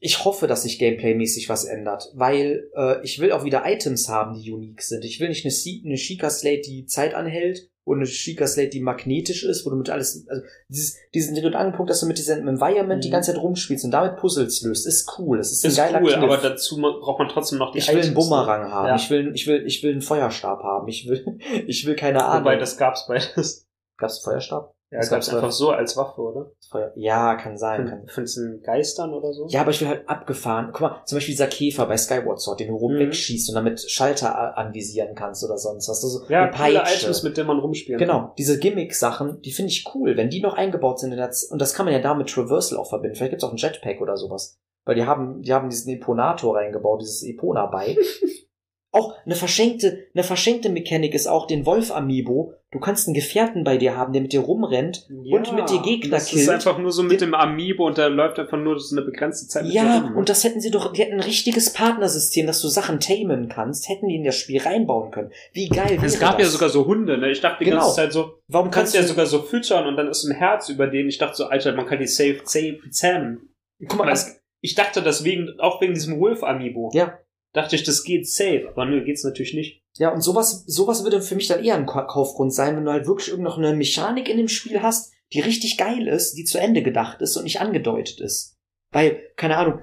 Ich hoffe, dass sich Gameplay-mäßig was ändert, weil äh, ich will auch wieder Items haben, die unique sind. Ich will nicht eine, eine Sheikah Slate, die Zeit anhält und eine Sheikah Slate, die magnetisch ist, wo du mit alles, also dieses, diesen Dreh- und Angelpunkt, dass du mit diesem Environment die Mhm. ganze Zeit rumspielst und damit Puzzles löst, ist cool. Das ist, Ist ein geiler cool, Kniff. aber dazu braucht man trotzdem noch die ich will einen ne? Bumerang haben. Ja. Ich will, ich will, ich will einen Feuerstab haben. Ich will, ich will keine Ahnung. Wobei, das gab's beides. gab's einen Feuerstab? Ja, Das gab's gab's einfach so als Waffe, oder? Ja, kann sein. Kann. Findest du einen Geistern oder so? Ja, aber ich will halt abgefahren. Guck mal, zum Beispiel dieser Käfer bei Skyward Sword, den du rum Mhm. und damit Schalter anvisieren kannst oder sonst was. Also Ja, coole. Items, mit denen man rumspielen kann. Genau, diese Gimmick-Sachen, die finde ich cool, wenn die noch eingebaut sind in das, und das kann man ja da mit Traversal auch verbinden. Vielleicht gibt's auch ein Jetpack oder sowas. Weil die haben, die haben diesen Eponator reingebaut, dieses Epona-Bike. auch eine verschenkte, eine verschenkte Mechanik ist auch den Wolf-Amiibo. Du kannst einen Gefährten bei dir haben, der mit dir rumrennt. Und mit dir Gegner das killt. ist einfach nur so mit dem Amiibo und da läuft einfach nur so eine begrenzte Zeit mit dir Ja, rum. und das hätten sie doch, die hätten ein richtiges Partnersystem, dass du Sachen tamen kannst, hätten die in das Spiel reinbauen können. Wie geil wäre Es gab das? ja sogar so Hunde, ne? Ich dachte die Genau. ganze Zeit so, Warum du kannst kannst ja du, sogar so füttern und dann ist ein Herz über den. Ich dachte so, Alter, man kann die safe, safe zähmen. guck mal, Ich dachte das wegen, auch wegen diesem Wolf-Amiibo. Ja. Dachte ich, das geht safe, aber nö, geht's natürlich nicht. Ja, und sowas, sowas würde für mich dann eher ein Ka- Kaufgrund sein, wenn du halt wirklich irgend noch eine Mechanik in dem Spiel hast, die richtig geil ist, die zu Ende gedacht ist und nicht angedeutet ist. Weil, keine Ahnung,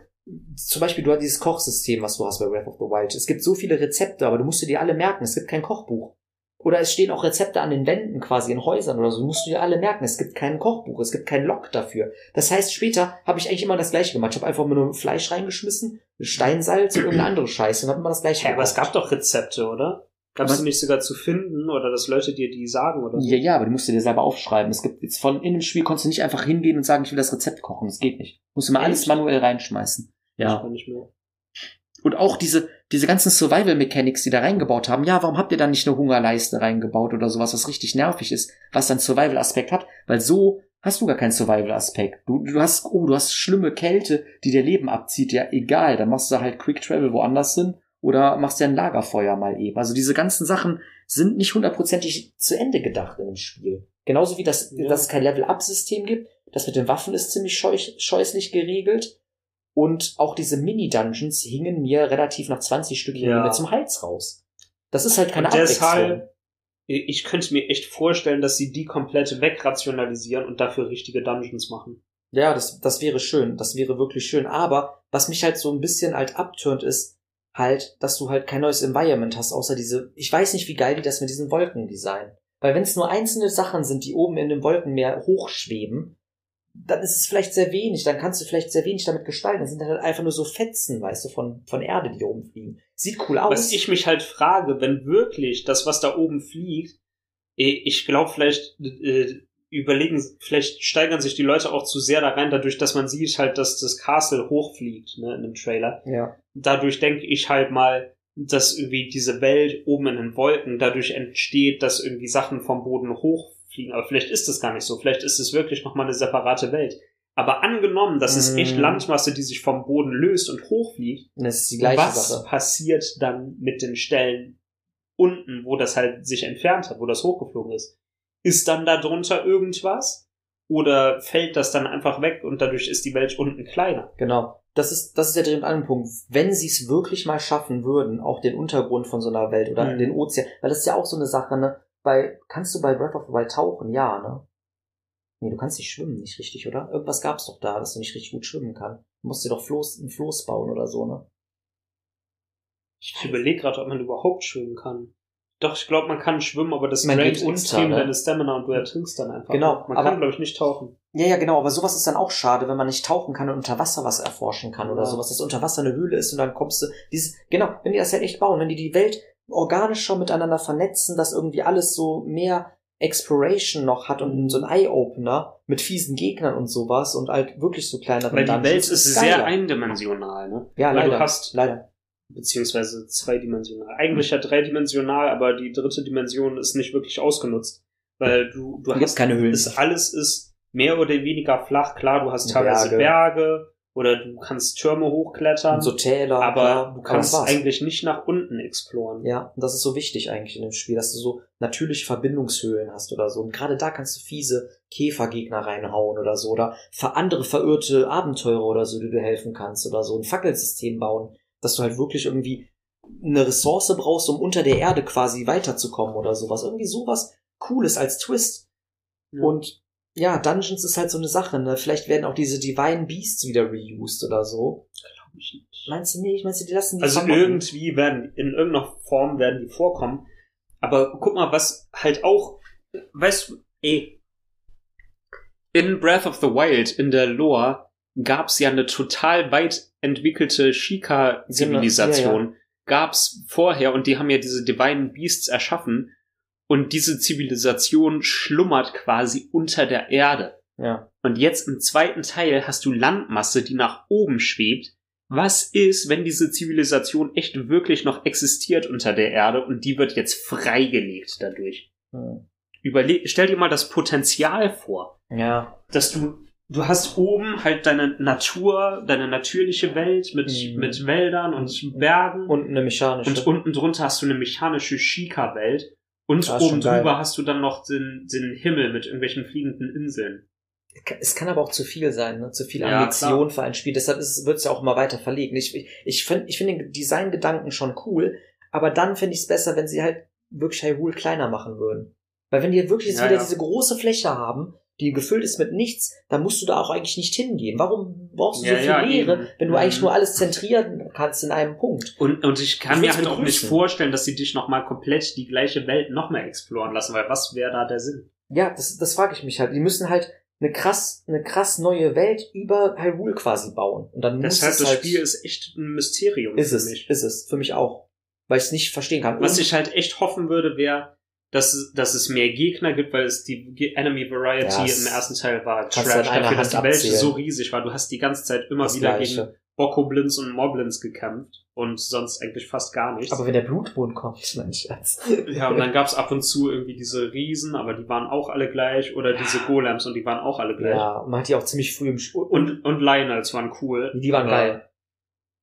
zum Beispiel du hast dieses Kochsystem, was du hast bei Breath of the Wild. Es gibt so viele Rezepte, aber du musst dir die alle merken. Es gibt kein Kochbuch. Oder es stehen auch Rezepte an den Wänden quasi in Häusern oder so. Musst du dir alle merken. Es gibt kein Kochbuch, es gibt kein Log dafür. Das heißt, später habe ich eigentlich immer das gleiche gemacht. Ich habe einfach nur Fleisch reingeschmissen, Steinsalz und irgendeine andere Scheiße und habe immer das gleiche Hä, aber es gab doch Rezepte, oder? Gab es nicht sogar zu finden oder dass Leute dir die sagen oder so? Ja, ja, aber die musst du dir selber aufschreiben. Es gibt jetzt von in dem Spiel konntest du nicht einfach hingehen und sagen, ich will das Rezept kochen. Das geht nicht. Musst du mal alles Echt? manuell reinschmeißen. Ja. weiß nicht mehr. Und auch diese, diese ganzen Survival-Mechanics, die da reingebaut haben. Ja, warum habt ihr da nicht eine Hungerleiste reingebaut oder sowas, was richtig nervig ist, was dann Survival-Aspekt hat? Weil so hast du gar keinen Survival-Aspekt. Du, du hast, oh, du hast schlimme Kälte, die dir Leben abzieht. Ja, egal. Dann machst du halt Quick Travel woanders hin oder machst dir ein Lagerfeuer mal eben. Also diese ganzen Sachen sind nicht hundertprozentig zu Ende gedacht in dem Spiel. Genauso wie das, Ja. dass es kein Level-Up-System gibt. Das mit den Waffen ist ziemlich scheuch, scheußlich geregelt. Und auch diese Mini-Dungeons hingen mir relativ nach 20 Stück Ja. zum Hals raus. Das ist halt keine Und Abwechslung. deshalb, ich könnte mir echt vorstellen, dass sie die komplett wegrationalisieren und dafür richtige Dungeons machen. Ja, das, das wäre schön. Das wäre wirklich schön. Aber was mich halt so ein bisschen halt abturnt ist, halt, dass du halt kein neues Environment hast, außer diese, ich weiß nicht, wie geil die das mit diesen Wolken designen. Weil wenn es nur einzelne Sachen sind, die oben in dem Wolkenmeer hochschweben, dann ist es vielleicht sehr wenig, dann kannst du vielleicht sehr wenig damit gestalten. Das sind dann halt einfach nur so Fetzen, weißt du, von, von Erde, die oben fliegen. Sieht cool aus. Was ich mich halt frage, wenn wirklich das, was da oben fliegt, eh, ich glaube, vielleicht äh, überlegen, vielleicht steigern sich die Leute auch zu sehr da rein, dadurch, dass man sieht halt, dass das Castle hochfliegt, ne, in dem Trailer. ja. Dadurch denke ich halt mal, dass irgendwie diese Welt oben in den Wolken dadurch entsteht, dass irgendwie Sachen vom Boden hochfliegen. Aber vielleicht ist das gar nicht so. Vielleicht ist es wirklich nochmal eine separate Welt. Aber angenommen, das ist echt Mm. Landmasse, die sich vom Boden löst und hochfliegt, das ist die gleiche was Sache. passiert dann mit den Stellen unten, wo das halt sich entfernt hat, wo das hochgeflogen ist? Ist dann da drunter irgendwas? oder fällt das dann einfach weg und dadurch ist die Welt unten kleiner? Genau. Das ist, das ist der dringend andere Punkt. Wenn sie es wirklich mal schaffen würden, auch den Untergrund von so einer Welt oder Mhm. den Ozean, weil das ist ja auch so eine Sache, ne? Bei, kannst du bei Breath of the Wild tauchen? Ja, ne? Nee, du kannst nicht schwimmen, nicht richtig, oder? Irgendwas gab's doch da, dass du nicht richtig gut schwimmen kannst. Du musst dir doch Floß, ein Floß bauen oder so, ne? Ich überlege gerade, ob man überhaupt schwimmen kann. Doch, ich glaube, man kann schwimmen, aber das geht unter, extrem ne? deine Stamina und du ertrinkst dann einfach. Genau, Man aber- kann, glaube ich, nicht tauchen. Ja, ja, genau, aber sowas ist dann auch schade, wenn man nicht tauchen kann und unter Wasser was erforschen kann oder Ja. sowas, dass unter Wasser eine Höhle ist und dann kommst du, dieses, genau, wenn die das halt echt bauen, wenn die die Welt organischer miteinander vernetzen, dass irgendwie alles so mehr Exploration noch hat und so ein Eye-Opener mit fiesen Gegnern und sowas und halt wirklich so kleinere Weil die Dungeons, Welt ist geiler. sehr eindimensional, ne? Ja, Weil leider. du hast, leider. beziehungsweise zweidimensional. Eigentlich ja dreidimensional, aber die dritte Dimension ist nicht wirklich ausgenutzt. Weil du, du hast, keine Höhlen. ist, alles ist mehr oder weniger flach. Klar, du hast teilweise Berge. Berge, oder du kannst Türme hochklettern, Und so Täler, aber klar, du aber kannst war's. eigentlich nicht nach unten exploren. Ja, und das ist so wichtig eigentlich in dem Spiel, dass du so natürliche Verbindungshöhlen hast oder so. Und gerade da kannst du fiese Käfergegner reinhauen oder so. Oder für andere verirrte Abenteurer oder so, die du helfen kannst oder so. Ein Fackelsystem bauen, dass du halt wirklich irgendwie eine Ressource brauchst, um unter der Erde quasi weiterzukommen oder sowas. Irgendwie sowas Cooles als Twist. Ja. Und ja, Dungeons ist halt so eine Sache, ne? Vielleicht werden auch diese Divine Beasts wieder reused oder so. Meinst du nicht? Meinst du, die lassen die Also vermocken? irgendwie werden, in irgendeiner Form werden die vorkommen. Aber guck mal, was halt auch, weißt du, ey, in Breath of the Wild, in der Lore, gab's ja eine total weit entwickelte Shika-Zivilisation. Gab's vorher und die haben ja diese Divine Beasts erschaffen. Und diese Zivilisation schlummert quasi unter der Erde. Ja. Und jetzt im zweiten Teil hast du Landmasse, die nach oben schwebt. Was ist, wenn diese Zivilisation echt wirklich noch existiert unter der Erde und die wird jetzt freigelegt dadurch? Hm. Überleg, stell dir mal das Potenzial vor, Ja. dass du, du hast oben halt deine Natur, deine natürliche Welt mit, Mhm. mit Wäldern und Bergen Und eine mechanische. und unten drunter hast du eine mechanische Shika-Welt und Das oben geil. drüber hast du dann noch den, den Himmel mit irgendwelchen fliegenden Inseln. Es kann aber auch zu viel sein, ne? zu viel Ja, Ambition für ein Spiel. Deshalb wird es ja auch immer weiter verlegt. Ich, ich, ich finde ich find den Designgedanken schon cool, aber dann finde ich es besser, wenn sie halt wirklich Hyrule kleiner machen würden. Weil wenn die wirklich jetzt Ja, wieder ja. diese große Fläche haben, die gefüllt ist mit nichts, dann musst du da auch eigentlich nicht hingehen. Warum brauchst du Ja, so viel ja, Leere, eben. wenn du Mhm. eigentlich nur alles zentrieren kannst in einem Punkt? Und, und ich kann Ich mir halt auch nicht vorstellen, dass sie dich nochmal komplett die gleiche Welt nochmal exploren lassen, weil was wäre da der Sinn? Ja, das, das frage ich mich halt. Die müssen halt eine krass, eine krass neue Welt über Hyrule quasi bauen. Und dann muss Deshalb es das halt, Spiel ist echt ein Mysterium Ist für es, mich. ist es. Für mich auch. Weil ich es nicht verstehen kann. Was Und- ich halt echt hoffen würde, wäre, dass, dass es mehr Gegner gibt, weil es die Enemy Variety Ja, im ersten Teil war trash, einer dafür, dass die Welt abzählen. so riesig war. Du hast die ganze Zeit immer das wieder Gleiche. gegen Bokoblins und Moblins gekämpft und sonst eigentlich fast gar nichts. Aber wenn der Blutmond kommt, mein Schatz. ja, und dann gab's ab und zu irgendwie diese Riesen, aber die waren auch alle gleich, oder diese Golems und die waren auch alle gleich. Ja, und man hat die auch ziemlich früh im Spiel. Und, und Lionels waren cool. die waren aber, geil.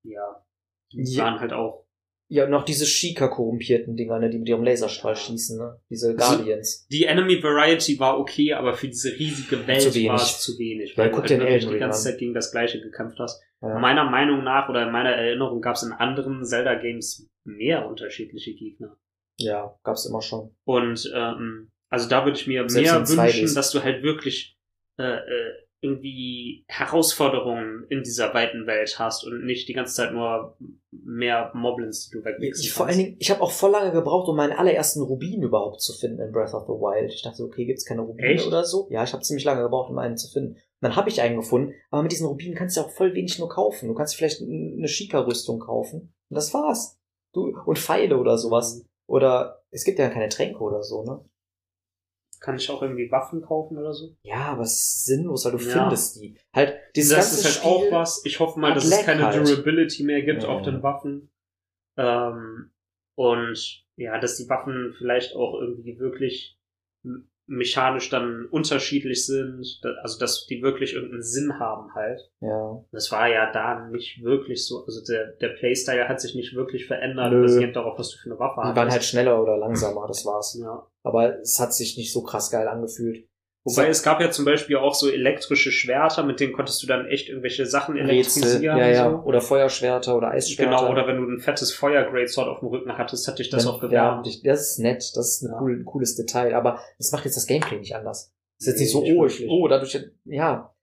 Ja. Die Ja. waren halt auch. Ja, noch diese Shika-korrumpierten Dinger, ne, die mit ihrem Laserstrahl schießen, ne? Diese Guardians. Die Enemy Variety war okay, aber für diese riesige Welt Zu war es zu wenig. Ja, Weil guck du dir halt den Elden die ganze an. Zeit gegen das Gleiche gekämpft hast. Ja. Meiner Meinung nach oder in meiner Erinnerung gab es in anderen Zelda-Games mehr unterschiedliche Gegner. ja, gab's immer schon. Und ähm, also da würde ich mir Selbst mehr in 2Ds. wünschen, dass du halt wirklich äh, äh, irgendwie Herausforderungen in dieser weiten Welt hast und nicht die ganze Zeit nur mehr Moblins, die du wegwichsen Ich, vor allen Dingen, ich habe auch voll lange gebraucht, um meinen allerersten Rubin überhaupt zu finden in Breath of the Wild. Ich dachte, okay, gibt's keine Rubine Echt? oder so? Ja, ich habe ziemlich lange gebraucht, um einen zu finden. Und dann habe ich einen gefunden, aber mit diesen Rubinen kannst du auch voll wenig nur kaufen. Du kannst vielleicht eine Shika-Rüstung kaufen. Und das war's. Du, und Pfeile oder sowas. Oder es gibt ja keine Tränke oder so, ne? Kann ich auch irgendwie Waffen kaufen oder so? Ja, aber es ist sinnlos, weil du Ja. findest die. Halt, dieses das ganze ist halt Spiel, auch was. Ich hoffe mal, dass es Lag keine halt. Durability mehr gibt Ja. auf den Waffen. Ähm, und ja, dass die Waffen vielleicht auch irgendwie wirklich mechanisch dann unterschiedlich sind. Also, dass die wirklich irgendeinen Sinn haben halt. Ja. Das war ja da nicht wirklich so. Also, der, der Playstyle hat sich nicht wirklich verändert, Nö. basierend darauf, was du für eine Waffe Die hast. waren halt schneller oder langsamer, das war's. ja. Aber es hat sich nicht so krass geil angefühlt. Wobei So- es gab ja zum Beispiel auch so elektrische Schwerter, mit denen konntest du dann echt irgendwelche Sachen elektrisieren. ja, ja. So. Oder Feuerschwerter oder Eisschwerter. Genau, oder wenn du ein fettes Feuer-Greatsword auf dem Rücken hattest, hat dich das Dann- auch gewärmt. Ja, das ist nett, das ist ein Ja. cool, cooles Detail, aber das macht jetzt das Gameplay nicht anders. Das ist jetzt nicht so, oh, ich, oh, dadurch, ja,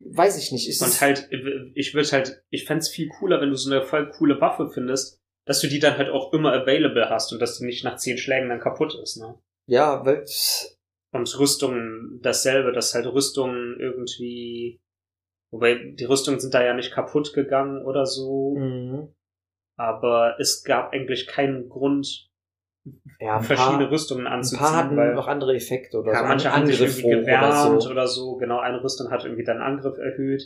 weiß ich nicht. Ist Und halt, ich würde halt, ich fänd's viel cooler, wenn du so eine voll coole Waffe findest, dass du die dann halt auch immer available hast und dass die nicht nach zehn Schlägen dann kaputt ist, ne? ja, weil, Und Rüstungen dasselbe, dass halt Rüstungen irgendwie, wobei die Rüstungen sind da ja nicht kaputt gegangen oder so, mhm. aber es gab eigentlich keinen Grund, ja, ein verschiedene paar, Rüstungen ein anzuziehen, paar hatten weil noch andere Effekte oder ja, so. manche haben sich irgendwie gewärmt oder so. Genau, eine Rüstung hat irgendwie deinen Angriff erhöht.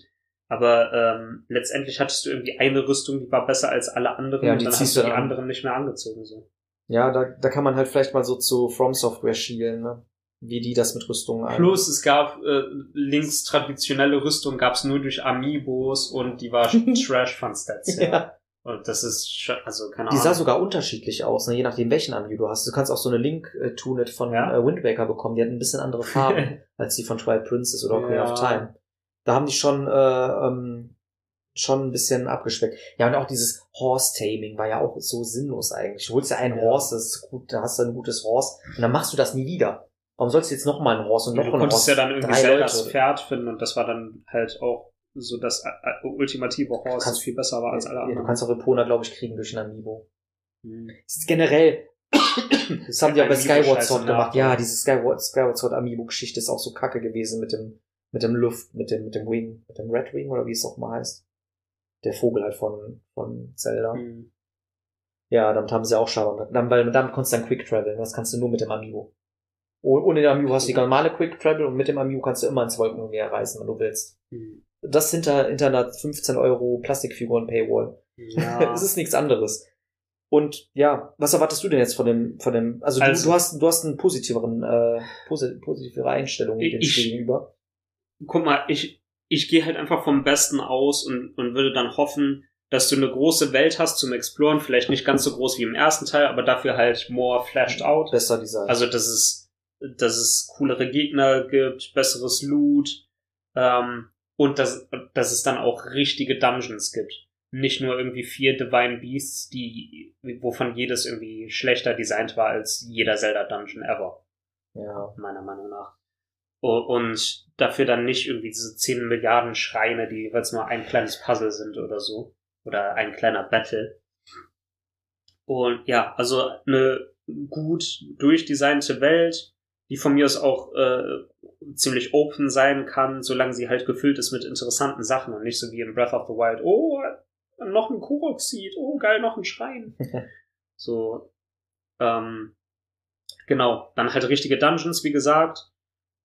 Aber ähm, letztendlich hattest du irgendwie eine Rüstung, die war besser als alle anderen Ja, und dann hast du die an. anderen nicht mehr angezogen. So. Ja, da, da kann man halt vielleicht mal so zu From Software schielen, ne? Wie die das mit Rüstungen ein- Plus es gab äh, links traditionelle Rüstung gab's nur durch Amiibos und die war Trash von Stats. Ja. Ja. Und das ist schon, also keine Die Ahnung. sah sogar unterschiedlich aus, ne? je nachdem welchen Amiibo du hast. Du kannst auch so eine Link-Tunet von Ja. äh, Wind Waker bekommen, die hat ein bisschen andere Farben als die von Twilight Princess oder Ocarina Ja. of Time. Da haben die schon äh, ähm, schon ein bisschen abgespeckt. Ja, und auch dieses Horse-Taming war ja auch so sinnlos eigentlich. Du holst ja einen Ja. Horse, das ist gut, da hast du ein gutes Horse und dann machst du das nie wieder. Warum sollst du jetzt noch mal ein Horse und noch du ein konntest Horse? ja dann irgendwie Zeldas Leute. Pferd finden und das war dann halt auch so das äh, äh, ultimative Horse, das kannst- viel besser war als alle Ja, du anderen. kannst auch Epona, glaube ich, kriegen durch ein Amiibo. Hm. Das ist generell, das haben die auch bei Skyward Sword gemacht. Ja, diese Skyward, Skyward Sword Amiibo-Geschichte ist auch so kacke gewesen mit dem, mit dem Luft, mit dem, mit dem Wing, mit dem Red Wing oder wie es auch mal heißt. Der Vogel halt von, von Zelda. Hm. Ja, damit haben sie auch Schaber. Dann, weil damit konntest du dann Quick Travel. Das kannst du nur mit dem Amiibo. Oh- Ohne den Amiibo hast du die normale Quick Travel und mit dem Amiibo kannst du immer ins Wolkenmeer reisen, wenn du willst. Hm. Das hinter, hinter einer 15 Euro Plastikfiguren Paywall. Ja. es ist nichts anderes. Und ja, was erwartest du denn jetzt von dem, von dem, also, Also- du, du hast, du hast einen positiveren, äh, posi- positivere Einstellung dem Ich- Spiel gegenüber. guck mal, ich, ich gehe halt einfach vom Besten aus und, und würde dann hoffen, dass du eine große Welt hast zum Exploren, vielleicht nicht ganz so groß wie im ersten Teil, aber dafür halt more flashed out. Besser Design. Also, dass es, dass es coolere Gegner gibt, besseres Loot, ähm, und dass, dass es dann auch richtige Dungeons gibt. Nicht nur irgendwie vier Divine Beasts, die, wovon jedes irgendwie schlechter designt war als jeder Zelda Dungeon ever ja. meiner Meinung nach. Und dafür dann nicht irgendwie diese 10 Milliarden Schreine, die jeweils nur ein kleines Puzzle sind oder so. Oder ein kleiner Battle. Und ja, also eine gut durchdesignte Welt, die von mir aus auch äh, ziemlich open sein kann, solange sie halt gefüllt ist mit interessanten Sachen und nicht so wie in Breath of the Wild, oh, noch ein Kuroxid, oh geil, noch ein Schrein. so, ähm, genau, dann halt richtige Dungeons, wie gesagt,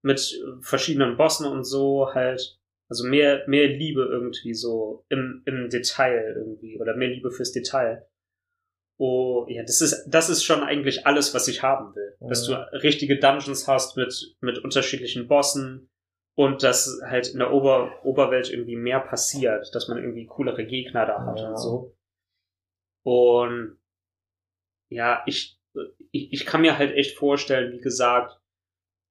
mit verschiedenen Bossen und so halt, also mehr, mehr Liebe irgendwie so im, im Detail irgendwie oder mehr Liebe fürs Detail. Oh, ja, das ist, das ist schon eigentlich alles, was ich haben will. Dass du richtige Dungeons hast mit, mit unterschiedlichen Bossen und dass halt in der Ober, Oberwelt irgendwie mehr passiert, dass man irgendwie coolere Gegner da hat Ja. und so. Und ja, ich, ich, ich kann mir halt echt vorstellen, wie gesagt,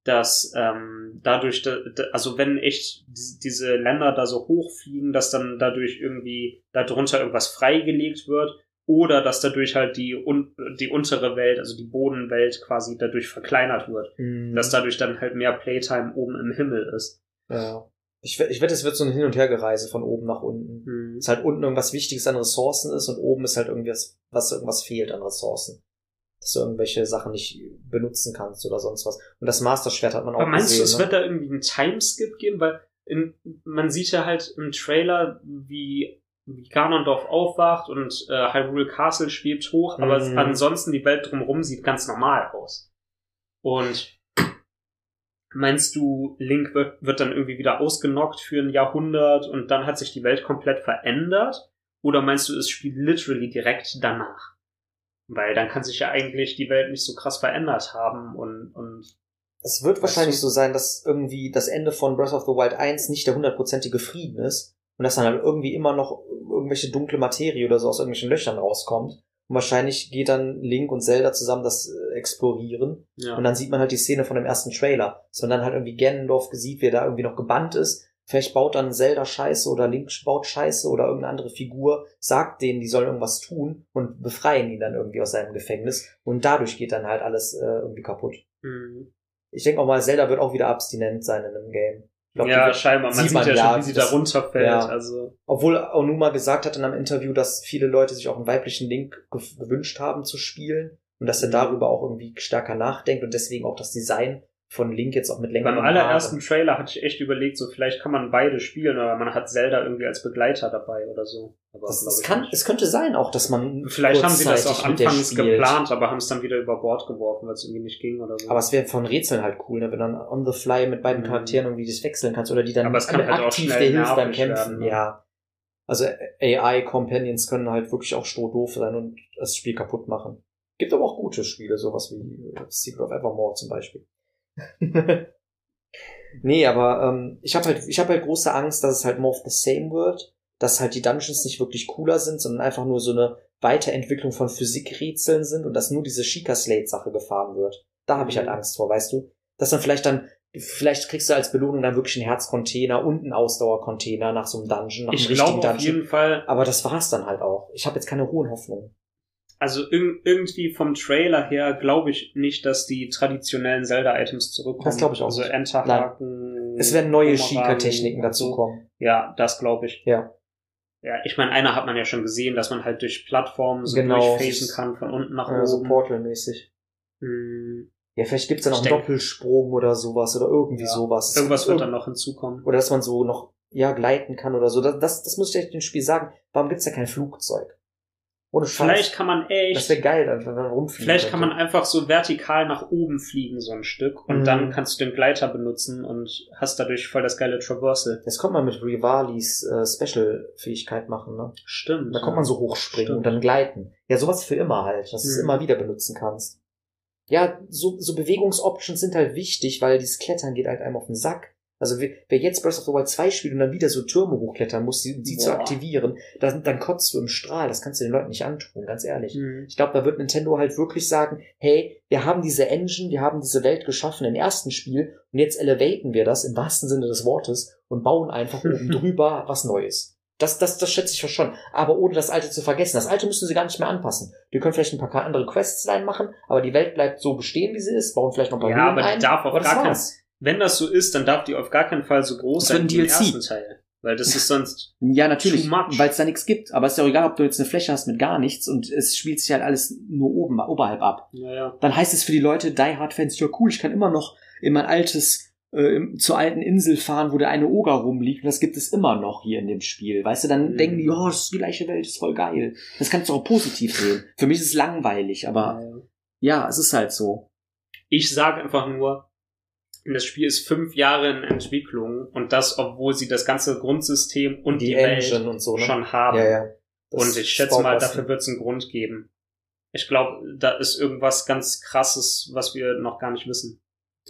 dass ähm, dadurch, da, da, also wenn echt die- diese Länder da so hochfliegen, dass dann dadurch irgendwie darunter irgendwas freigelegt wird oder dass dadurch halt die, un die untere Welt, also die Bodenwelt quasi dadurch verkleinert wird, Mhm. dass dadurch dann halt mehr Playtime oben im Himmel ist. ja. Ich, ich wette, es wird so ein Hin- und Hergereise von oben nach unten. Hm. Dass halt unten irgendwas Wichtiges an Ressourcen ist und oben ist halt irgendwas, was irgendwas fehlt an Ressourcen. Dass du irgendwelche Sachen nicht benutzen kannst oder sonst was. Und das Master-Schwert hat man auch Aber meinst du, gesehen. es ne? wird da irgendwie einen Timeskip geben? Weil in, man sieht ja halt im Trailer, wie, wie Ganondorf aufwacht und äh, Hyrule Castle schwebt hoch, aber Mhm. ansonsten die Welt drumherum sieht ganz normal aus. Und meinst du, Link wird, wird dann irgendwie wieder ausgenockt für ein Jahrhundert und dann hat sich die Welt komplett verändert? Oder meinst du, es spielt literally direkt danach? Weil dann kann sich ja eigentlich die Welt nicht so krass verändert haben und, und Es wird wahrscheinlich so sein, dass irgendwie das Ende von Breath of the Wild 1 nicht der hundertprozentige Frieden ist und dass dann halt irgendwie immer noch irgendwelche dunkle Materie oder so aus irgendwelchen Löchern rauskommt Und wahrscheinlich geht dann Link und Zelda zusammen das äh, explorieren. Ja. Und dann sieht man halt die Szene von dem ersten Trailer. Dass man dann halt irgendwie Ganondorf sieht, wie er da irgendwie noch gebannt ist. Vielleicht baut dann Zelda Scheiße oder Link baut Scheiße oder irgendeine andere Figur, sagt denen, die sollen irgendwas tun und befreien ihn dann irgendwie aus seinem Gefängnis. Und dadurch geht dann halt alles äh, irgendwie kaputt. Mhm. Ich denke auch mal, Zelda wird auch wieder abstinent sein in einem Game. Glaub, ja, scheinbar. Man sieht man ja, ja, schon, wie sie da runterfällt. ja. Also, Obwohl Onuma gesagt hat in einem Interview, dass viele Leute sich auch einen weiblichen Link ge- gewünscht haben zu spielen und dass er Mhm. darüber auch irgendwie stärker nachdenkt und deswegen auch das Design von Link jetzt auch mit längeren beim allerersten Trailer hatte ich echt überlegt, so vielleicht kann man beide spielen oder man hat Zelda irgendwie als Begleiter dabei oder so. Aber Das, das kann, nicht. es könnte sein auch, dass man Vielleicht haben sie das auch anfangs geplant, aber haben es dann wieder über Bord geworfen, weil es irgendwie nicht ging oder so. Aber es wäre von Rätseln halt cool, ne? wenn du dann on the fly mit beiden Mhm. Charakteren irgendwie das wechseln kannst oder die dann Aber es kann halt aktiv dir hilft beim Kämpfen. werden, ne? Ja. Also AI-Companions können halt wirklich auch strohdoof sein und das Spiel kaputt machen. Gibt aber auch gute Spiele, sowas wie Secret of Evermore zum Beispiel. nee, aber ähm, ich habe halt, ich habe halt große Angst, dass es halt more of the same wird, dass halt die Dungeons nicht wirklich cooler sind, sondern einfach nur so eine Weiterentwicklung von Physikrätseln sind und dass nur diese Sheikah Slate Sache gefahren wird. Da habe ich halt Mhm. Angst vor, weißt du? Dass dann vielleicht dann, vielleicht kriegst du als Belohnung dann wirklich einen Herzcontainer und einen Ausdauercontainer nach so einem Dungeon, nach ich einem glaube richtigen auf Dungeon. jeden Fall, Aber das war's dann halt auch. Ich habe jetzt keine hohen Hoffnungen. Also irg irgendwie vom Trailer her glaube ich nicht, dass die traditionellen Zelda-Items zurückkommen. Das glaub ich auch Also. Enterhaken. Es werden neue so. dazukommen. Ja, das glaube ich. Ja. Ja, ich meine, einer hat man ja schon gesehen, dass man halt durch Plattformen so Genau. durchphasen kann, von unten nach Ja, so oben. Portal-mäßig. Hm, Ja, vielleicht gibt's Ich auch einen Doppelsprung oder sowas oder irgendwie Ja. sowas. Irgendwas wird dann noch hinzukommen. Oder dass man so noch, ja, gleiten kann oder so. Das, das, das muss ich echt dem Spiel sagen. Warum gibt's da kein Flugzeug? Ohne Scheiß. Vielleicht kann man echt, Das wäre geil, wenn man rumfliegen vielleicht kann man könnte. einfach so vertikal nach oben fliegen, so ein Stück, und Mhm. dann kannst du den Gleiter benutzen und hast dadurch voll das geile Traversal. Das kommt man mit Rivalis äh, Special-Fähigkeit machen, ne? Stimmt. Da kommt man so hochspringen Stimmt. und dann gleiten. Ja, sowas für immer halt, dass du es Mhm. immer wieder benutzen kannst. Ja, so, so Bewegungsoptions sind halt wichtig, weil dieses Klettern geht halt einem auf den Sack. Also wer, jetzt Breath of the Wild 2 spielt und dann wieder so Türme hochklettern muss, die, die zu aktivieren, dann, dann kotzt du im Strahl. Das kannst du den Leuten nicht antun, ganz ehrlich. Mhm. Ich glaube, da wird Nintendo halt wirklich sagen, hey, wir haben diese Engine, wir haben diese Welt geschaffen im ersten Spiel und jetzt elevaten wir das im wahrsten Sinne des Wortes und bauen einfach oben drüber was Neues. Das, das, das schätze ich schon. Aber ohne das Alte zu vergessen. Das Alte müssen sie gar nicht mehr anpassen. Die können vielleicht ein paar andere Quests reinmachen, aber die Welt bleibt so bestehen, wie sie ist, bauen vielleicht noch ein paar Ja, Höhlen aber ein. darf das gar war's. Wenn das so ist, dann darf die auf gar keinen Fall so groß Das sein wie im ersten Teil. Weil das ist sonst, Ja, natürlich, weil es da nichts gibt. Aber es ist ja auch egal, ob du jetzt eine Fläche hast mit gar nichts und es spielt sich halt alles nur oben, oberhalb ab. naja. Dann heißt es für die Leute, Die Hard Fans, ja cool, ich kann immer noch in mein altes, äh, zur alten Insel fahren, wo der eine Oger rumliegt. Und das gibt es immer noch hier in dem Spiel. Weißt du, dann Mhm. denken die, oh, das ist die gleiche Welt, ist voll geil. Das kannst du auch positiv sehen. Für mich ist es langweilig, aber naja. ja, es ist halt so. Ich sage einfach nur, das Spiel ist fünf Jahre in Entwicklung und das, obwohl sie das ganze Grundsystem und die, Die Welt Engine und so, ne? schon haben. Ja, ja. Das und ich schätze mal, dafür wird es einen Grund geben. Ich glaube, da ist irgendwas ganz krasses, was wir noch gar nicht wissen.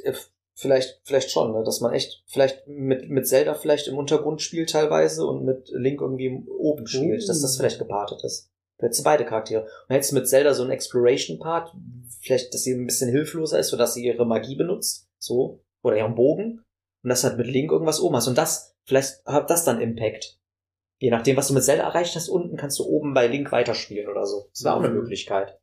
Äh, Vielleicht, vielleicht schon, ne? dass man echt, vielleicht mit, mit Zelda vielleicht im Untergrund spielt teilweise und mit Link irgendwie oben spielt, Uh. dass das vielleicht gepartet ist. Du hättest beide Charaktere. Und hättest mit Zelda so einen Exploration-Part, vielleicht, dass sie ein bisschen hilfloser ist, sodass sie ihre Magie benutzt, so, oder ihren Bogen, und das halt mit Link irgendwas oben hast. Und das, vielleicht hat das dann Impact. Je nachdem, was du mit Zelda erreicht hast, unten kannst du oben bei Link weiterspielen oder so. Das wäre auch eine Mhm. Möglichkeit.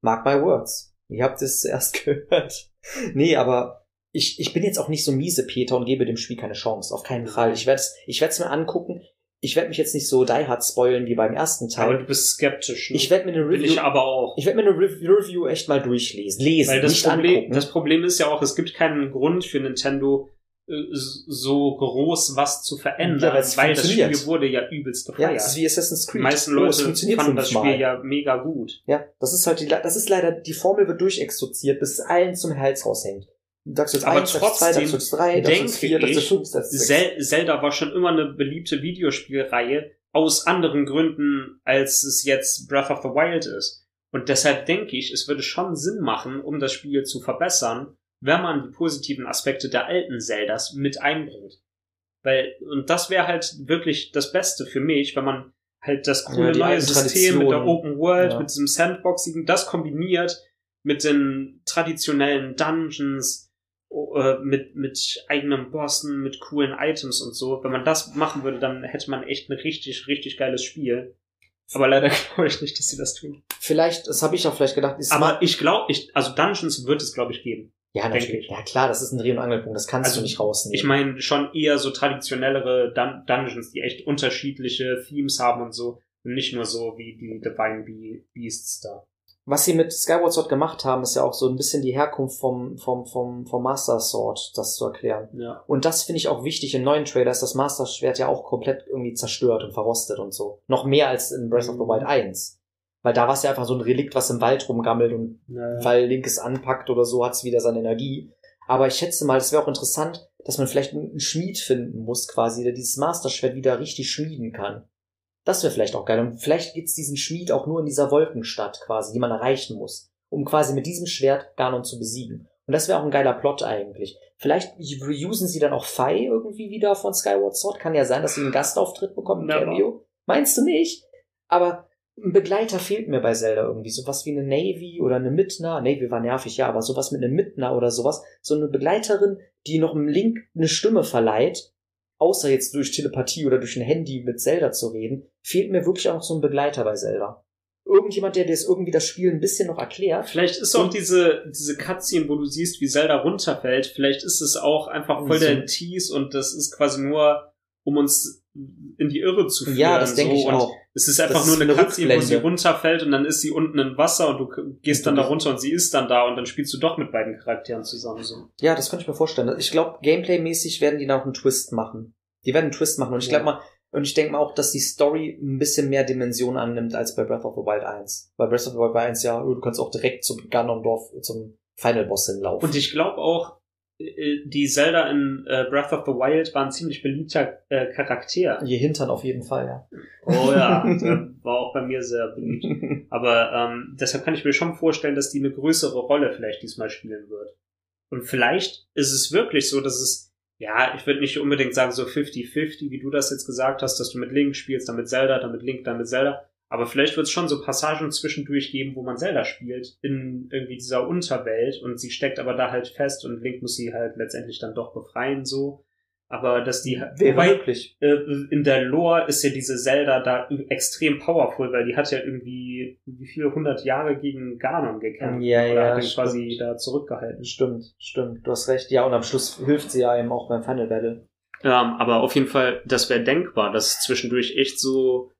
Mark my words. Ihr habt es zuerst gehört. nee, aber ich, ich bin jetzt auch nicht so miese Peter und gebe dem Spiel keine Chance. Auf keinen Fall. Ich werde es ich werd's mir angucken. Ich werde mich jetzt nicht so die hard spoilen wie beim ersten Aber Teil. du bist skeptisch. Ne? Ich werde mir eine Will Review, ich aber auch. ich werde mir eine Rev- Review echt mal durchlesen. Lesen, Weil das nicht Problem, angucken. das Problem ist ja auch, es gibt keinen Grund für Nintendo, äh, so groß was zu verändern, Ja, weil das. Spiel wurde ja übelst ja, gefeiert. es ist wie Assassin's die Creed. meisten Oh, es Leute funktioniert fanden das. Spiel ja mega gut. Ja, das ist halt die, das ist leider, die Formel wird durchexerziert, bis es allen zum Hals raushängt. Sagst jetzt Aber eins, sagst zwei, trotzdem sagst jetzt drei, sagst denke jetzt vier, sagst jetzt ich, fünf, sagst jetzt sechs. Zel Zelda war schon immer eine beliebte Videospielreihe aus anderen Gründen, als es jetzt Breath of the Wild ist. Und deshalb denke ich, es würde schon Sinn machen, um das Spiel zu verbessern, wenn man die positiven Aspekte der alten Zeldas mit einbringt. Weil, und das wäre halt wirklich das Beste für mich, wenn man halt das coole Ja, neue System mit der. Open World, Ja. mit diesem Sandboxigen, das kombiniert mit den traditionellen Dungeons, äh, mit, mit eigenen Bossen, mit coolen Items und so. Wenn man das machen würde, dann hätte man echt ein richtig, richtig geiles Spiel. Aber leider glaube ich nicht, dass sie das tun. Vielleicht, das habe ich auch vielleicht gedacht, Aber ich glaube, ich, also Dungeons wird es, glaube ich, geben. ja, natürlich. ich. Ja, klar, das ist ein Dreh- und Angelpunkt, das kannst Also, du nicht rausnehmen. Ich meine schon eher so traditionellere Dun Dungeons, die echt unterschiedliche Themes haben und so. Und nicht nur so wie die Divine Be Beasts da. Was sie mit Skyward Sword gemacht haben, ist ja auch so ein bisschen die Herkunft vom, vom, vom, vom Master Sword, das zu erklären. Ja. Und das finde ich auch wichtig. Im neuen Trailer ist das Master Schwert ja auch komplett irgendwie zerstört und verrostet und so. Noch mehr als in Breath of the Wild 1. Weil da war es ja einfach so ein Relikt, was im Wald rumgammelt und Ja. weil Link es anpackt oder so, hat es wieder seine Energie. Aber ich schätze mal, es wäre auch interessant, dass man vielleicht einen Schmied finden muss, quasi, der dieses Master-Schwert wieder richtig schmieden kann. Das wäre vielleicht auch geil. Und vielleicht gibt's diesen Schmied auch nur in dieser Wolkenstadt quasi, die man erreichen muss, um quasi mit diesem Schwert Ganon zu besiegen. Und das wäre auch ein geiler Plot eigentlich. Vielleicht reusen sie dann auch Fei irgendwie wieder von Skyward Sword. Kann ja sein, dass sie einen Gastauftritt bekommen, ein Never. Cameo. Meinst du nicht? Aber ein Begleiter fehlt mir bei Zelda irgendwie. Sowas wie eine Navy oder eine Midna. Navy war nervig, ja, aber sowas mit einem Midna oder sowas. So eine Begleiterin, die noch einem Link eine Stimme verleiht, außer jetzt durch Telepathie oder durch ein Handy mit Zelda zu reden, fehlt mir wirklich auch noch so ein Begleiter bei Zelda. Irgendjemand, der dir das irgendwie das Spiel ein bisschen noch erklärt. Vielleicht ist auch diese, diese Cutscene, wo du siehst, wie Zelda runterfällt, vielleicht ist es auch einfach voll So. der Tease und das ist quasi nur, um uns in die Irre zu führen. Ja, das denke so. ich und auch. Es ist einfach Das nur ist eine eine Cutscene, wo sie runterfällt und dann ist sie unten im Wasser und du gehst dann da runter und sie ist dann da und dann spielst du doch mit beiden Charakteren zusammen. So. Ja, das könnte ich mir vorstellen. Ich glaube, Gameplay-mäßig werden die noch einen Twist machen. Die werden einen Twist machen. Und ich Ja. glaube mal, und ich denke mal auch, dass die Story ein bisschen mehr Dimension annimmt als bei Breath of the Wild 1. Bei Breath of the Wild 1 ja, du kannst auch direkt zum Ganondorf, zum Final Boss hinlaufen. Und ich glaube auch, die Zelda in äh, Breath of the Wild war ein ziemlich beliebter äh, Charakter. Je Hintern auf jeden Fall, ja. Oh ja, war auch bei mir sehr beliebt. Aber ähm, deshalb kann ich mir schon vorstellen, dass die eine größere Rolle vielleicht diesmal spielen wird. Und vielleicht ist es wirklich so, dass es, ja, ich würde nicht unbedingt sagen so 50-50, wie du das jetzt gesagt hast, dass du mit Link spielst, dann mit Zelda, dann mit Link, dann mit Zelda. Aber vielleicht wird es schon so Passagen zwischendurch geben, wo man Zelda spielt, in irgendwie dieser Unterwelt und sie steckt aber da halt fest und Link muss sie halt letztendlich dann doch befreien, so. Aber dass die, Wäre wobei, möglich. äh, in der Lore ist ja diese Zelda da extrem powerful, weil die hat ja irgendwie wie viele hundert Jahre gegen Ganon gekämpft. Ja, oder ja, hat ihn quasi da zurückgehalten. Stimmt, stimmt. Du hast recht. Ja, und am Schluss hilft sie ja eben auch beim Final Battle. Ähm, aber auf jeden Fall, das wäre denkbar, dass zwischendurch echt so,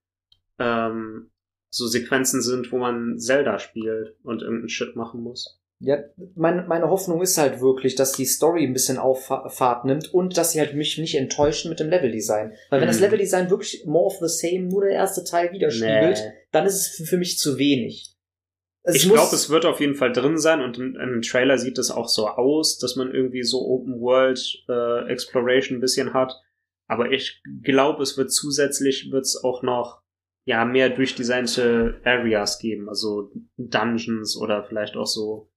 ähm, so Sequenzen sind, wo man Zelda spielt und irgendeinen Shit machen muss. Ja, meine, meine Hoffnung ist halt wirklich, dass die Story ein bisschen Auffahrt nimmt und dass sie halt mich nicht enttäuschen mit dem Leveldesign. Weil wenn das Mhm. Leveldesign wirklich more of the same, nur der erste Teil widerspiegelt, dann ist es für- mich zu wenig. Es ich glaube, es wird auf jeden Fall drin sein und im, im Trailer sieht es auch so aus, dass man irgendwie so Open World äh, Exploration ein bisschen hat. Aber ich glaube, es wird zusätzlich wird's auch noch ja mehr durchdesignte Areas geben, also Dungeons oder vielleicht auch so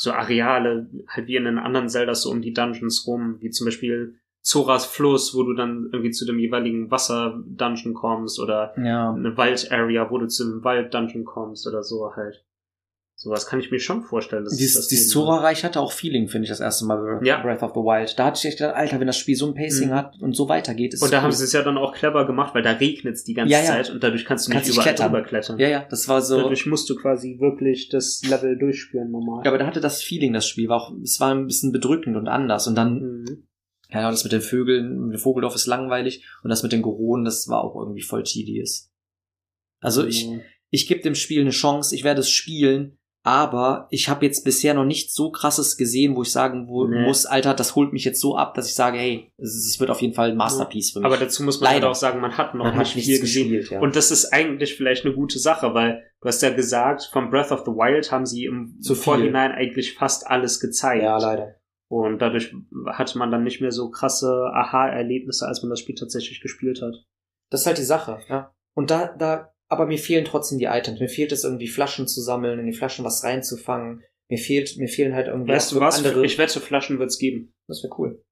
so Areale, halt wie in den anderen Zeldas so um die Dungeons rum, wie zum Beispiel Zoras Fluss, wo du dann irgendwie zu dem jeweiligen Wasser-Dungeon kommst oder ja. eine Wald-Area, wo du zu einem Wald-Dungeon kommst oder so halt. Sowas kann ich mir schon vorstellen. Dass es Dieses, das dieses. Zora-Reich hatte auch Feeling, finde ich, das erste Mal bei Ja. Breath of the Wild. Da hatte ich echt gedacht, Alter, wenn das Spiel so ein Pacing Mhm. hat und so weitergeht, ist Und da es haben cool. sie es ja dann auch clever gemacht, weil da regnet es die ganze Ja, ja. Zeit und dadurch kannst du Kannst nicht überall klettern. drüber klettern. Ja, ja, das war so. Dadurch musst du quasi wirklich das Level durchspielen normal. Ja, aber da hatte das Feeling, das Spiel. War auch, es war ein bisschen bedrückend und anders. Und dann, Mhm. ja, das mit den Vögeln, mit dem Vogeldorf ist langweilig. Und das mit den Geronen, das war auch irgendwie voll tedious. Also ich, Mhm. ich gebe dem Spiel eine Chance, ich werde es spielen, aber ich habe jetzt bisher noch nicht so krasses gesehen, wo ich sagen wo, Nee. muss, Alter, das holt mich jetzt so ab, dass ich sage, hey, es, wird auf jeden Fall ein Masterpiece für mich. Aber dazu muss man Leider. halt auch sagen, man hat noch Man hat nicht nichts viel gesehen. gespielt, ja. Und das ist eigentlich vielleicht eine gute Sache, weil du hast ja gesagt, von Breath of the Wild haben sie im Zu viel. Vorhinein eigentlich fast alles gezeigt. ja, leider. Und dadurch hatte man dann nicht mehr so krasse Aha-Erlebnisse, als man das Spiel tatsächlich gespielt hat. Das ist halt die Sache, ja. Und da, da, aber mir fehlen trotzdem die Items. Mir fehlt es irgendwie Flaschen zu sammeln, in die Flaschen was reinzufangen. Mir fehlt, mir fehlen halt irgendwie Weißt du was? andere. Ich wette, Flaschen wird's geben. das wäre cool.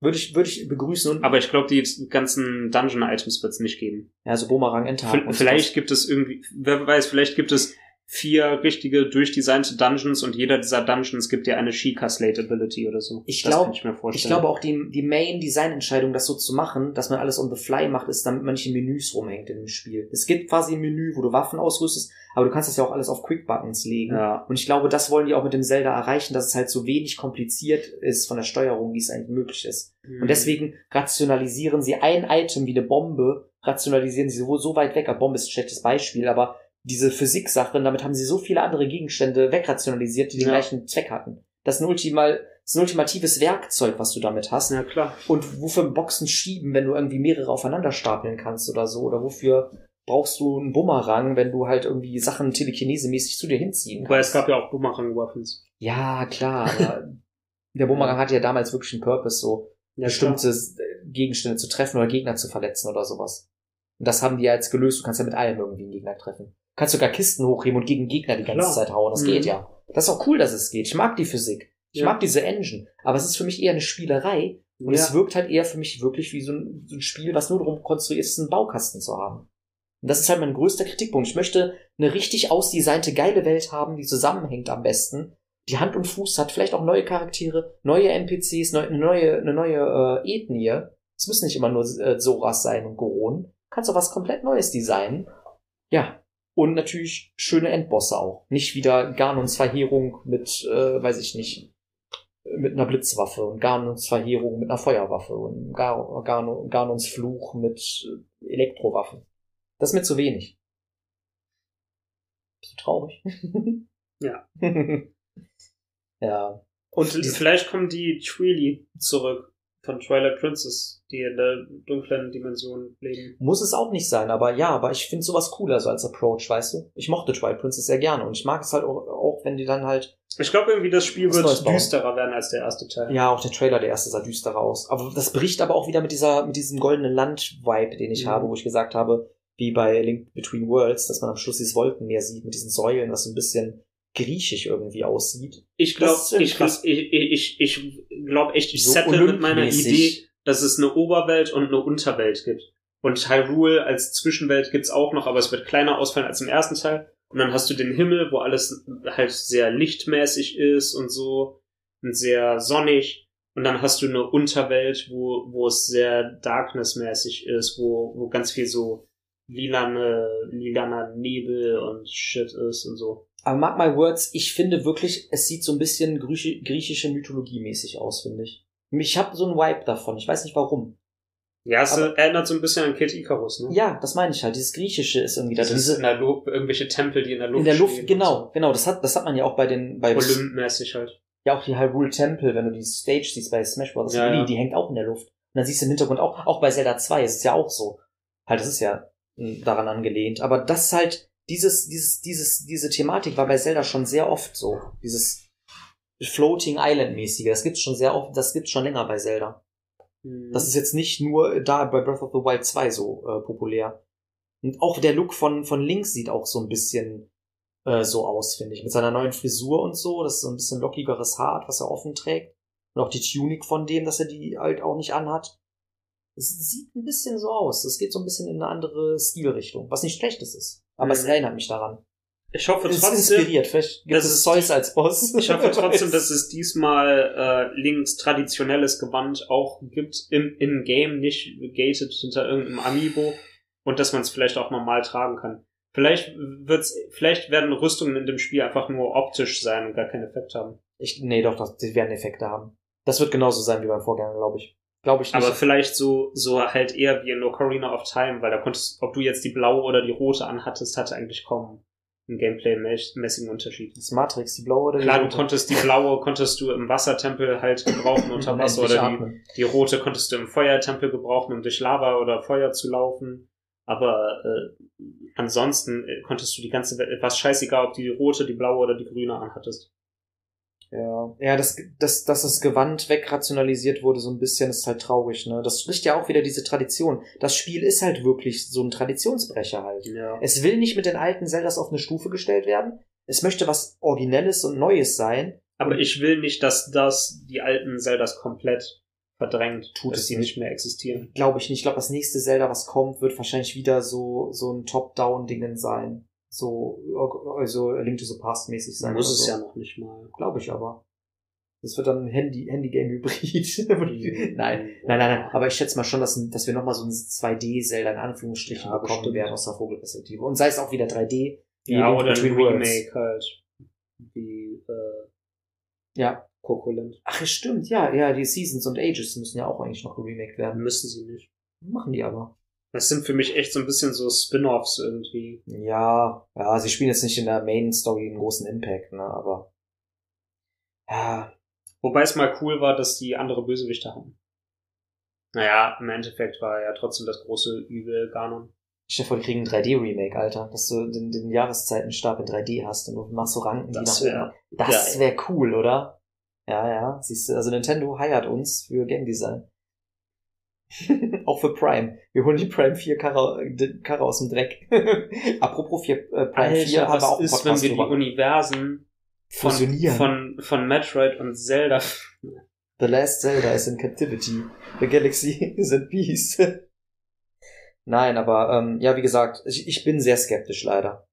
Würde ich, würde ich begrüßen und Aber ich glaube, die ganzen Dungeon-Items wird es nicht geben. ja, so. V und vielleicht gibt es irgendwie, wer weiß, vielleicht gibt es vier richtige durchdesignte Dungeons und jeder dieser Dungeons gibt dir eine Sheikah Slate Ability oder so. Ich Das glaub- kann ich Ich glaube auch die, die Main-Design-Entscheidung, das so zu machen, dass man alles on the fly macht, ist, damit man nicht in Menüs rumhängt in dem Spiel. Es gibt quasi ein Menü, wo du Waffen ausrüstest, aber du kannst das ja auch alles auf Quick-Buttons legen. ja. Und ich glaube, das wollen die auch mit dem Zelda erreichen, dass es halt so wenig kompliziert ist von der Steuerung, wie es eigentlich möglich ist. Mhm. Und deswegen rationalisieren sie ein Item wie eine Bombe, rationalisieren sie so, so weit weg. Eine Bombe ist ein schlechtes Beispiel, aber diese Physik-Sachen, damit haben sie so viele andere Gegenstände wegrationalisiert, die den Ja. gleichen Zweck hatten. Das ist ein, ultimal, das ist ein ultimatives Werkzeug, was du damit hast. Ja, klar. Und wofür Boxen schieben, wenn du irgendwie mehrere aufeinander stapeln kannst oder so? Oder wofür brauchst du einen Bumerang, wenn du halt irgendwie Sachen telekinesemäßig zu dir hinziehen kannst? es gab ja auch Boomerang-Waffens. Ja, klar, der Bumerang hatte ja damals wirklich einen Purpose, so Ja, bestimmte äh, Gegenstände zu treffen oder Gegner zu verletzen oder sowas. Und das haben die ja jetzt gelöst. Du kannst ja mit allem irgendwie einen Gegner treffen. Du kannst sogar Kisten hochheben und gegen Gegner die ganze Klar. Zeit hauen. Das Mhm. geht ja. Das ist auch cool, dass es geht. Ich mag die Physik. Ich Ja. mag diese Engine. Aber es ist für mich eher eine Spielerei. Und Ja. es wirkt halt eher für mich wirklich wie so ein, so ein Spiel, was nur darum konstruiert ist, einen Baukasten zu haben. Und das ist halt mein größter Kritikpunkt. Ich möchte eine richtig ausdesignte, geile Welt haben, die zusammenhängt am besten, die Hand und Fuß hat, vielleicht auch neue Charaktere, neue NPCs, neu, eine neue, eine neue äh, Ethnie. Es müssen nicht immer nur äh, Zoras sein und Goron. Kannst auch was komplett Neues designen. Ja. Und natürlich schöne Endbosse auch. Nicht wieder Ganons Verheerung mit, äh, weiß ich nicht, mit einer Blitzwaffe und Ganons Verheerung mit einer Feuerwaffe und Gar Gano Ganons Fluch mit äh, Elektrowaffen. Das ist mir zu wenig. Bist du traurig? Ja. ja. Und Und vielleicht kommen die Tweely zurück von Twilight Princess, die in der dunklen Dimension leben. muss es auch nicht sein, aber ja, aber ich finde sowas cooler so als Approach, weißt du? Ich mochte Twilight Princess sehr gerne und ich mag es halt auch, auch wenn die dann halt Ich glaube irgendwie, das Spiel wird düsterer werden als der erste Teil. Ja, auch der Trailer, der erste sah düsterer aus. Aber das bricht aber auch wieder mit dieser, mit diesem goldenen Land-Vibe, den ich Mhm. habe, wo ich gesagt habe, wie bei Link Between Worlds, dass man am Schluss dieses Wolkenmeer sieht mit diesen Säulen, was so ein bisschen griechisch irgendwie aussieht. Ich glaube, ich, glaub, ich, ich, ich glaube echt, ich So settle mit meiner. Idee, dass es eine Oberwelt und eine Unterwelt gibt. Und Hyrule als Zwischenwelt gibt's auch noch, aber es wird kleiner ausfallen als im ersten Teil. Und dann hast du den Himmel, wo alles halt sehr lichtmäßig ist und so und sehr sonnig. Und dann hast du eine Unterwelt, wo, wo es sehr darknessmäßig ist, wo, wo ganz viel so lilane, lilaner Nebel und Shit ist und so. Aber mark my words, ich finde wirklich, es sieht so ein bisschen griechi- griechische Mythologie mäßig aus, finde ich. Ich habe so einen Vibe davon, ich weiß nicht warum. Ja, es Aber- erinnert so ein bisschen an Kid Icarus, ne? Ja, das meine ich halt, dieses Griechische ist irgendwie da Das drin. ist in der Luft, irgendwelche Tempel, die in der Luft In der Luft, genau, genau, das hat, das hat man ja auch bei den, bei so. Olympmäßig halt. Ja, auch die Hyrule Temple, wenn du die Stage siehst bei Smash Bros. Ja, Melee, ja. die hängt auch in der Luft. Und dann siehst du im Hintergrund auch, auch bei Zelda 2 ist es ja auch so. Halt, das ist ja mh, daran angelehnt. Aber das ist halt, dieses, dieses, dieses, diese Thematik war bei Zelda schon sehr oft so. Dieses Floating Island mäßige. Das gibt's schon sehr oft, das gibt's schon länger bei Zelda. Mhm. Das ist jetzt nicht nur da bei Breath of the Wild 2 so äh, populär. Und auch der Look von, von Link sieht auch so ein bisschen äh, so aus, finde ich. Mit seiner neuen Frisur und so. Das ist so ein bisschen lockigeres Haar, was er offen trägt. Und auch die Tunic von dem, dass er die halt auch nicht anhat. Es sieht ein bisschen so aus. Es geht so ein bisschen in eine andere Stilrichtung. Was nicht schlechtes ist. Aber es Mhm. erinnert mich daran. ich hoffe Es ist trotzdem, inspiriert. Vielleicht gibt es ist- Zeus als Boss. ich hoffe trotzdem, dass es diesmal äh, Links traditionelles Gewand auch gibt im, im Game, nicht gated hinter irgendeinem Amiibo und dass man es vielleicht auch normal tragen kann. Vielleicht wird's, vielleicht werden Rüstungen in dem Spiel einfach nur optisch sein und gar keinen Effekt haben. Ich, nee, doch, das, die werden Effekte haben. Das wird genauso sein wie beim Vorgänger, glaube ich. Glaube ich nicht. Aber vielleicht so, so halt eher wie in Ocarina of Time, weil da konntest, ob du jetzt die blaue oder die rote anhattest, hatte eigentlich kaum einen Gameplay-mäßigen Unterschied. Das Matrix, die blaue oder die Klar, du rote? konntest die blaue, konntest du im Wassertempel halt gebrauchen unter Wasser oder die, atmen. die rote konntest du im Feuertempel gebrauchen, um durch Lava oder Feuer zu laufen. Aber äh, ansonsten äh, konntest du die ganze Welt, was scheißegal, ob du die rote, die blaue oder die grüne anhattest. Ja, ja das, das, dass das Gewand wegrationalisiert wurde, so ein bisschen, ist halt traurig, ne? Das spricht ja auch wieder diese Tradition. Das Spiel ist halt wirklich so ein Traditionsbrecher halt. Ja. Es will nicht mit den alten Zeldas auf eine Stufe gestellt werden. Es möchte was Originelles und Neues sein. Aber ich will nicht, dass das die alten Zeldas komplett verdrängt, Tut dass es nicht. nicht mehr existieren. Glaube ich nicht. Ich glaube, das nächste Zelda, was kommt, wird wahrscheinlich wieder so, so ein Top-Down-Dingen sein. So, also Link to the Past mäßig sein. Muss es so. ja noch nicht mal. Glaube ich aber. Das wird dann ein Handy, Handy-Game-Hybrid. nein, nein, nein, nein. Aber ich schätze mal schon, dass, dass wir nochmal so ein 2D-Zelda in Anführungsstrichen Ja, bekommen bestimmt. werden aus der Vogelperspektive. Und sei es auch wieder 3D. wie Ja, oder ein. Remake halt. Wie äh, Ja. Cocoland. Ach, es stimmt, ja, ja, die Seasons und Ages müssen ja auch eigentlich noch geremaked werden. Müssen sie nicht. Machen die aber. Das sind für mich echt so ein bisschen so Spin-offs irgendwie. Ja, ja, sie spielen jetzt nicht in der Main Story einen großen Impact, ne, aber. Ja, Wobei es mal cool war, dass die andere Bösewichte haben. Naja, im Endeffekt war ja trotzdem das große Übel Ganon. stell dir vor, die kriegen ein 3D-Remake, Alter. Dass du den, den Jahreszeitenstab in 3D hast und du machst so Ranken, die Das nach wär oben. Das wäre cool, oder? Ja, ja. Siehst du, also Nintendo heiert uns für Game Design. Auch für Prime. Wir holen die Prime 4 Karre, die Karre aus dem Dreck. Apropos 4, äh, Prime 4 haben wir auch ist, wenn Podcast wir die drüber. Universen von, Fusionieren. von, von Metroid und Zelda The Last Zelda is in captivity. The Galaxy is in peace. Nein, aber ähm, ja, wie gesagt, ich, ich bin sehr skeptisch leider.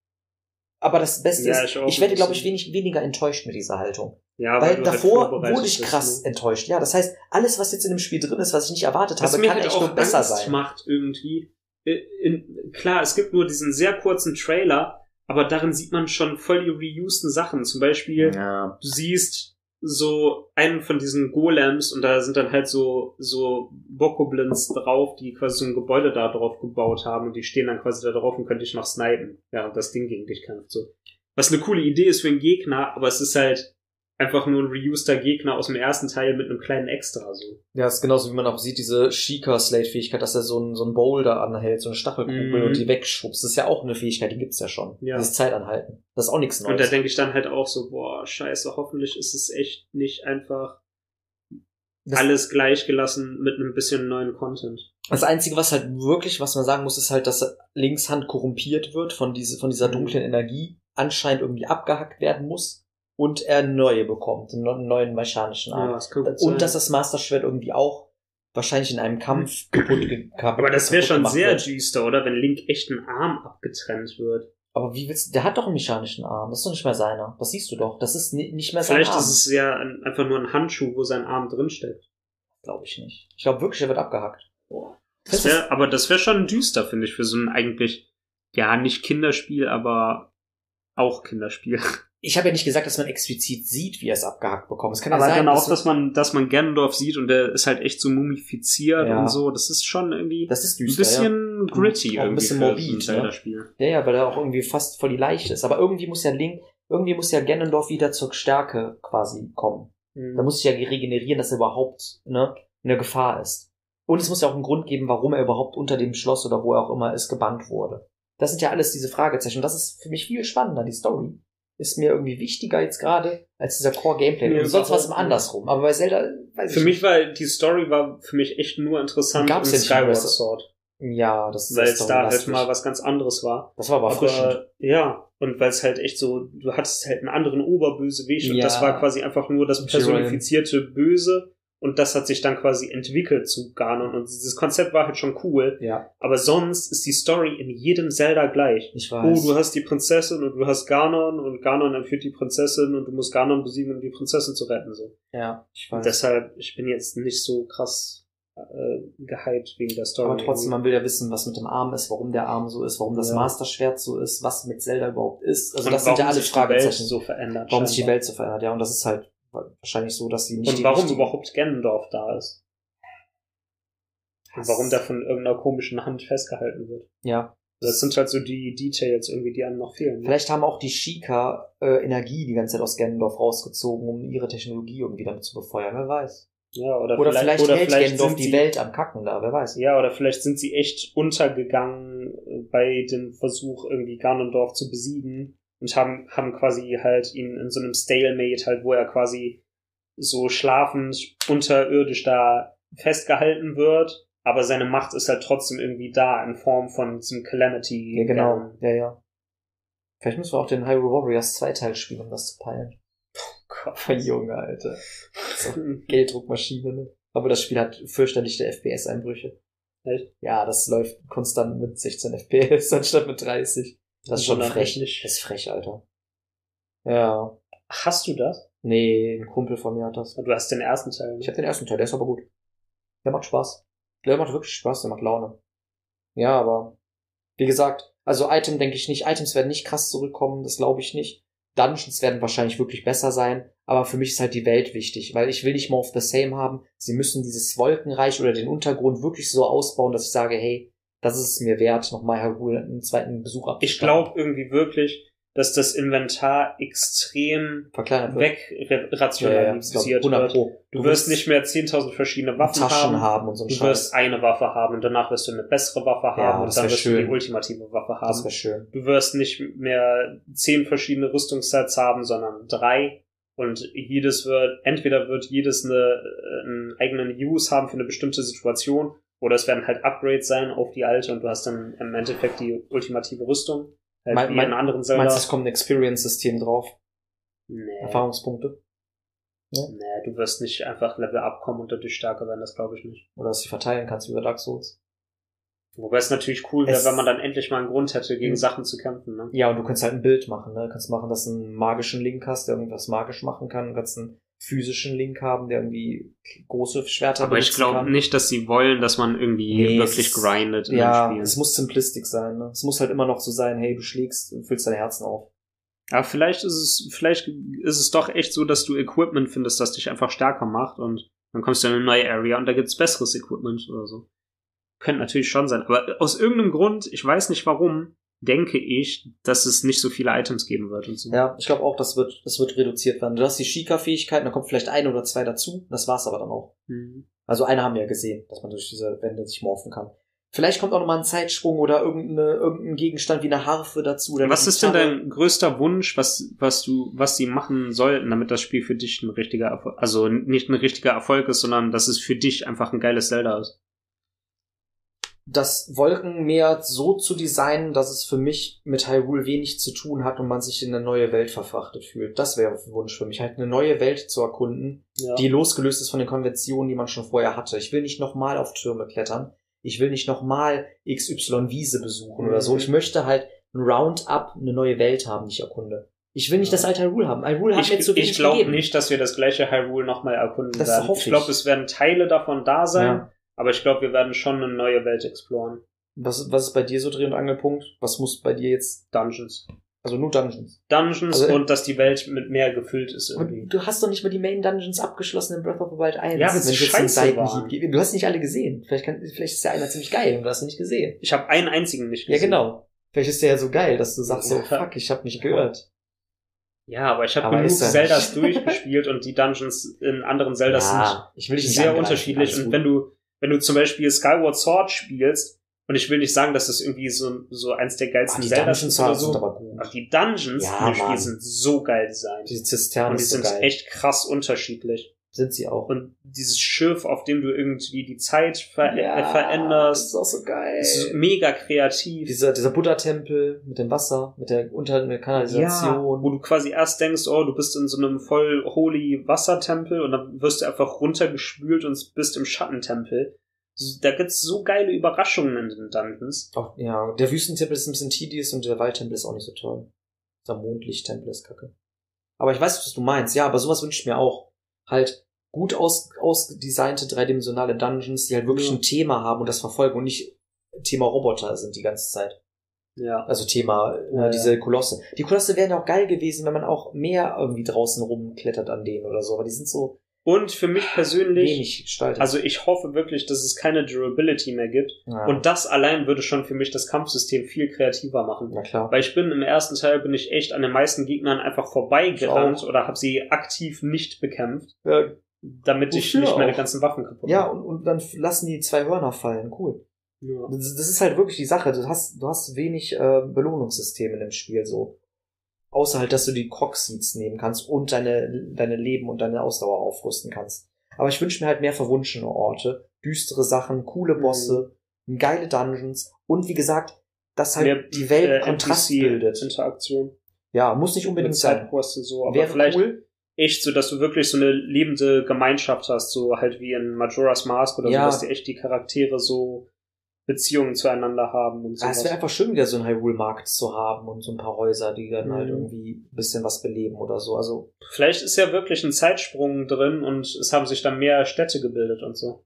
Aber das Beste Ja, ist, ich ich werde, glaube ich, wenig, weniger enttäuscht mit dieser Haltung. Ja, Weil du halt davor wurde ich krass ne? enttäuscht. Ja, das heißt, alles, was jetzt in dem Spiel drin ist, was ich nicht erwartet Was habe, kann halt echt auch nur besser Angst sein. macht irgendwie. äh, In, klar, es gibt nur diesen sehr kurzen Trailer, aber darin sieht man schon voll die reusten Sachen. Zum Beispiel, Ja. du siehst so einen von diesen Golems und da sind dann halt so, so Bokoblins drauf, die quasi so ein Gebäude da drauf gebaut haben und die stehen dann quasi da drauf und können dich noch snipen, während das Ding gegen dich kämpft, so. Was eine coole Idee ist für einen Gegner, aber es ist halt einfach nur ein reuster Gegner aus dem ersten Teil mit einem kleinen Extra, so. Ja, ist genauso wie man auch sieht, diese Sheikah-Slate-Fähigkeit, dass er so ein, so ein Boulder anhält, so eine Stachelkugel Mhm. und die wegschubst. Das ist ja auch eine Fähigkeit, die gibt's ja schon. Ja. Dieses Zeitanhalten. Das ist auch nichts Neues. Und da denke ich dann halt auch so, boah, scheiße, hoffentlich ist es echt nicht einfach Das- alles gleichgelassen mit einem bisschen neuen Content. Das Einzige, was halt wirklich, was man sagen muss, ist halt, dass Linkshand korrumpiert wird von, diese, von dieser Mhm. dunklen Energie, anscheinend irgendwie abgehackt werden muss und er neue bekommt, einen neuen- mechanischen Arm. das kann gut sein. und dass das Master Schwert irgendwie auch wahrscheinlich in einem Kampf kaputt, ge kaputt Aber das wäre schon sehr düster, oder? Wenn Link echt einen Arm abgetrennt wird. Aber wie willst der hat doch einen mechanischen Arm, das ist doch nicht mehr seiner. Das siehst du doch, das ist ni- nicht mehr sein Vielleicht Arm. ist es ja ein, einfach nur ein Handschuh, wo sein Arm drinsteckt. Glaube ich nicht. Ich glaube wirklich, er wird abgehackt. Das wär, aber das wäre schon düster, finde ich, für so ein eigentlich, ja, nicht Kinderspiel, aber auch Kinderspiel. Ich habe ja nicht gesagt, dass man explizit sieht, wie er es abgehackt bekommt. Es kann Aber ja sein, dann auch, dass dass man, dass man Ganondorf sieht und der ist halt echt so mumifiziert Ja. und so. Das ist schon irgendwie das ist ein düster, ja. bisschen gritty Auch ein irgendwie bisschen morbid, ein ne? Ja, ja, weil er auch irgendwie fast voll die Leiche ist. Aber irgendwie muss ja Link, irgendwie muss ja Ganondorf wieder zur Stärke quasi kommen. Mhm. Da muss sich ja regenerieren, dass er überhaupt ne, eine Gefahr ist. Und es muss ja auch einen Grund geben, warum er überhaupt unter dem Schloss oder wo er auch immer ist, gebannt wurde. Das sind ja alles diese Fragezeichen. Und das ist für mich viel spannender. Die Story ist mir irgendwie wichtiger jetzt gerade als dieser Core-Gameplay. Ja, Und sonst was im nicht. andersrum. Aber bei Zelda weiß Für ich mich war die Story war für mich echt nur interessant Gab's in nicht Skyward Sword, nicht. Ja, das ist weil es da halt mal was ganz anderes war. Das war aber. Aber ja, und weil es halt echt so, du hattest halt einen anderen Oberbösewicht und Ja. das war quasi einfach nur das personifizierte Böse und das hat sich dann quasi entwickelt zu Ganon und dieses Konzept war halt schon cool, Ja, aber sonst ist die Story in jedem Zelda gleich. ich Oh, weiß. du hast die Prinzessin und du hast Ganon und Ganon entführt die Prinzessin und du musst Ganon besiegen, um die Prinzessin zu retten, so. ja, ich Und weiß. deshalb, ich bin jetzt nicht so krass äh, gehypt wegen der Story. Aber trotzdem, man will ja wissen, was mit dem Arm ist, warum der Arm so ist, warum das Ja. Master-Schwert so ist, was mit Zelda überhaupt ist. Also Und das sind ja warum alles sich die Welt Fragezeichen. so verändert. warum sich die scheinbar. Welt so verändert, ja. Und das ist halt wahrscheinlich so, dass sie nicht Und warum überhaupt Ganondorf da ist. Und warum der von irgendeiner komischen Hand festgehalten wird. Ja. Das sind halt so die Details irgendwie, die einem noch fehlen. ne? Vielleicht haben auch die Shika äh, Energie die ganze Zeit aus Ganondorf rausgezogen, um ihre Technologie irgendwie damit zu befeuern. Wer weiß. Ja, oder, Oder vielleicht, oder hält vielleicht sind die sie, Welt am Kacken da. Wer weiß. Ja, oder vielleicht sind sie echt untergegangen äh, bei dem Versuch, irgendwie Ganondorf zu besiegen und haben, haben quasi halt ihn in so einem Stalemate halt, wo er quasi so schlafend unterirdisch da festgehalten wird, aber seine Macht ist halt trotzdem irgendwie da in Form von diesem Calamity. Ja, genau. Ja, ja. Vielleicht müssen wir auch den Hyrule Warriors Zweiteil spielen, um das zu peilen. Gott. Junge, Alter. So, Gelddruckmaschine, ne? Aber das Spiel hat fürchterliche FPS-Einbrüche. Echt? Ja, das läuft konstant mit 16 FPS anstatt mit 30. Das ist schon frech. Das ist frech, Alter. Ja. Hast du das? Nee, ein Kumpel von mir hat das. Du hast den ersten Teil. Ich Ne? habe den ersten Teil, der ist aber gut. Der macht Spaß. Der macht wirklich Spaß, der macht Laune. Ja, aber wie gesagt, also Item denke ich nicht. Items werden nicht krass zurückkommen, das glaube ich nicht. Dungeons werden wahrscheinlich wirklich besser sein, aber für mich ist halt die Welt wichtig, weil ich will nicht more of the same haben. Sie müssen dieses Wolkenreich oder den Untergrund wirklich so ausbauen, dass ich sage, hey, das ist es mir wert, nochmal Hyrule einen zweiten Besuch Ich abzustatten. glaube irgendwie wirklich, dass das Inventar extrem verkleinert wegrationalisiert Ja, ja, 100 wird. Pro. Du wirst nicht mehr 10.000 verschiedene Waffen Taschen haben. haben und so Du Scheiß. wirst eine Waffe haben und danach wirst du eine bessere Waffe Ja, haben und das dann wirst du schön. die ultimative Waffe Das haben. wäre schön. Du wirst nicht mehr zehn verschiedene Rüstungssets haben, sondern drei. Und jedes wird, entweder wird jedes eine, äh, einen eigenen Use haben für eine bestimmte Situation, oder es werden halt Upgrades sein auf die alte und du hast dann im Endeffekt die ultimative Rüstung. Halt Mein- mein- in anderen Zelda. Meinst du, es kommt ein Experience-System drauf? nee, Erfahrungspunkte? nee, du wirst nicht einfach Level abkommen und dadurch stärker werden, das glaube ich nicht. Oder dass du verteilen kannst wie bei Dark Souls? Wobei es natürlich cool wäre, wenn man dann endlich mal einen Grund hätte, gegen Mhm. Sachen zu kämpfen. Ne? Ja, und du kannst halt ein Bild machen, ne? Du kannst machen, dass du einen magischen Link hast, der irgendwas magisch machen kann. Du kannst einen physischen Link haben, der irgendwie große Schwerter Aber ich glaube nicht, dass sie wollen, dass man irgendwie Nee, wirklich grindet in Ja, den Spielen. es muss simplistic sein, ne? Es muss halt immer noch so sein, hey, du schlägst, du füllst dein Herzen auf. Aber vielleicht ist es, vielleicht ist es doch echt so, dass du Equipment findest, das dich einfach stärker macht und dann kommst du in eine neue Area und da gibt's besseres Equipment oder so. Könnte natürlich schon sein. Aber aus irgendeinem Grund, ich weiß nicht warum, denke ich, dass es nicht so viele Items geben wird und so. Ja, ich glaube auch, das wird, das wird reduziert werden. Du hast die Shika-Fähigkeiten, da kommt vielleicht ein oder zwei dazu. Das war's aber dann auch. Mhm. Also eine haben wir ja gesehen, dass man durch diese Wände sich morphen kann. Vielleicht kommt auch nochmal ein Zeitsprung oder irgendeine, irgendein Gegenstand wie eine Harfe dazu. Oder Was ist denn dein größter Wunsch, was, was du, was sie machen sollten, damit das Spiel für dich ein richtiger Erfolg, also nicht ein richtiger Erfolg ist, sondern dass es für dich einfach ein geiles Zelda ist? Das Wolkenmeer so zu designen, dass es für mich mit Hyrule wenig zu tun hat und man sich in eine neue Welt verfrachtet fühlt. Das wäre ein Wunsch für mich, halt eine neue Welt zu erkunden, Ja. die losgelöst ist von den Konventionen, die man schon vorher hatte. Ich will nicht nochmal auf Türme klettern. Ich will nicht nochmal XY Wiese besuchen oder so. Mhm. Ich möchte halt ein Roundup, eine neue Welt haben, die ich erkunde. Ich will nicht das alte Hyrule haben. Hyrule hat ich, mir zu wenig ich glaube nicht, dass wir das gleiche Hyrule nochmal erkunden Das werden. hoffe ich glaube, ich. es werden Teile davon da sein, Ja. Aber ich glaube, wir werden schon eine neue Welt exploren. Was, was ist bei dir so Dreh- und Angelpunkt? Was muss bei dir jetzt, Dungeons. also nur Dungeons? Dungeons Also, und dass die Welt mit mehr gefüllt ist Aber irgendwie. du hast doch nicht mal die Main Dungeons abgeschlossen in Breath of the Wild 1. Ja, jetzt einen scheiße waren. Du hast nicht alle gesehen. Vielleicht, kann, vielleicht ist ja einer ziemlich geil und du hast ihn nicht gesehen. Ich habe einen einzigen nicht Ja, gesehen. genau. Vielleicht ist der ja so geil, dass du sagst so, Ja. fuck, ich hab nicht gehört. Ja, aber ich habe Aber genug Zeldas durchgespielt und die Dungeons in anderen Zeldas ja, ich will sind nicht sehr angreifen. unterschiedlich. Und wenn du, wenn du zum Beispiel Skyward Sword spielst, und ich will nicht sagen, dass das irgendwie so, so eins der Ah, geilsten die Zeldas Dungeons ist oder sind so. aber gut. Aber die Dungeons Ja, in dem Spiel sind so geil designt. Diese Zisternen Und die so sind geil. echt krass unterschiedlich. Sind sie auch. Und dieses Schiff, auf dem du irgendwie die Zeit ver äh, Das veränderst, ist auch so geil. ist mega kreativ. Dieser, dieser Buddha-Tempel mit dem Wasser, mit der unter der ja, Kanalisation. wo du quasi erst denkst, oh, du bist in so einem voll holy Wassertempel und dann wirst du einfach runtergespült und bist im Schattentempel. Da gibt's so geile Überraschungen in den Dungeons. Auch, ja, der Wüstentempel ist ein bisschen tedious und der Waldtempel ist auch nicht so toll. Der Mondlichttempel ist kacke. Aber ich weiß, was du meinst. Ja, aber sowas wünsche ich mir auch. Halt gut aus, ausdesignte dreidimensionale Dungeons, die halt wirklich Ja. ein Thema haben und das verfolgen und nicht Thema Roboter sind die ganze Zeit. Ja. Also Thema äh, Ja, diese Kolosse. Die Kolosse wären ja auch geil gewesen, wenn man auch mehr irgendwie draußen rumklettert an denen oder so, aber die sind so Und für mich persönlich, also ich hoffe wirklich, dass es keine Durability mehr gibt. ja. Und das allein würde schon für mich das Kampfsystem viel kreativer machen. na klar. Weil ich bin im ersten Teil bin ich echt an den meisten Gegnern einfach vorbeigerannt oder habe sie aktiv nicht bekämpft, Ja, damit ich nicht meine auch? ganzen Waffen kaputt ja mache. und, und dann lassen die zwei Hörner fallen. Cool. Ja. Das, das ist halt wirklich die Sache. Du hast, du hast wenig äh, Belohnungssysteme in dem Spiel so. Außer halt, dass du die Croc-Seeds nehmen kannst und deine, deine Leben und deine Ausdauer aufrüsten kannst. Aber ich wünsche mir halt mehr verwunschene Orte, düstere Sachen, coole Mhm. Bosse, geile Dungeons und wie gesagt, dass halt Mehr, die Welt äh, Kontrast NPC bildet. Interaktion. Ja, muss nicht unbedingt sein. So, aber Wäre vielleicht, cool. echt so, dass du wirklich so eine lebende Gemeinschaft hast, so halt wie in Majora's Mask oder Ja. so, dass die echt die Charaktere so Beziehungen zueinander haben und so. Ah, es wäre einfach schön, wieder so einen Hyrule-Markt zu haben und so ein paar Häuser, die dann halt Mhm. irgendwie ein bisschen was beleben oder so. Also, Vielleicht ist ja wirklich ein Zeitsprung drin und es haben sich dann mehr Städte gebildet und so.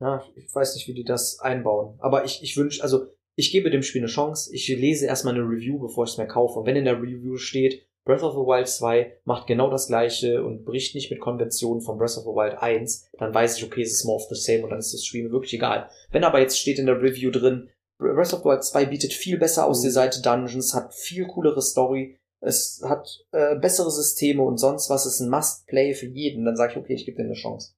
ja, ich weiß nicht, wie die das einbauen. Aber ich, ich wünsche, also, ich gebe dem Spiel eine Chance. Ich lese erstmal eine Review, bevor ich es mir kaufe. Und wenn in der Review steht, Breath of the Wild 2 macht genau das gleiche und bricht nicht mit Konventionen von Breath of the Wild 1, dann weiß ich, okay, es ist more of the same und dann ist das mir wirklich egal. Wenn aber jetzt steht in der Review drin, Breath of the Wild 2 bietet viel besser aus Mhm. die Seite Dungeons, hat viel coolere Story, es hat äh, bessere Systeme und sonst was, es ist ein Must-Play für jeden, dann sage ich, okay, ich gebe dir eine Chance.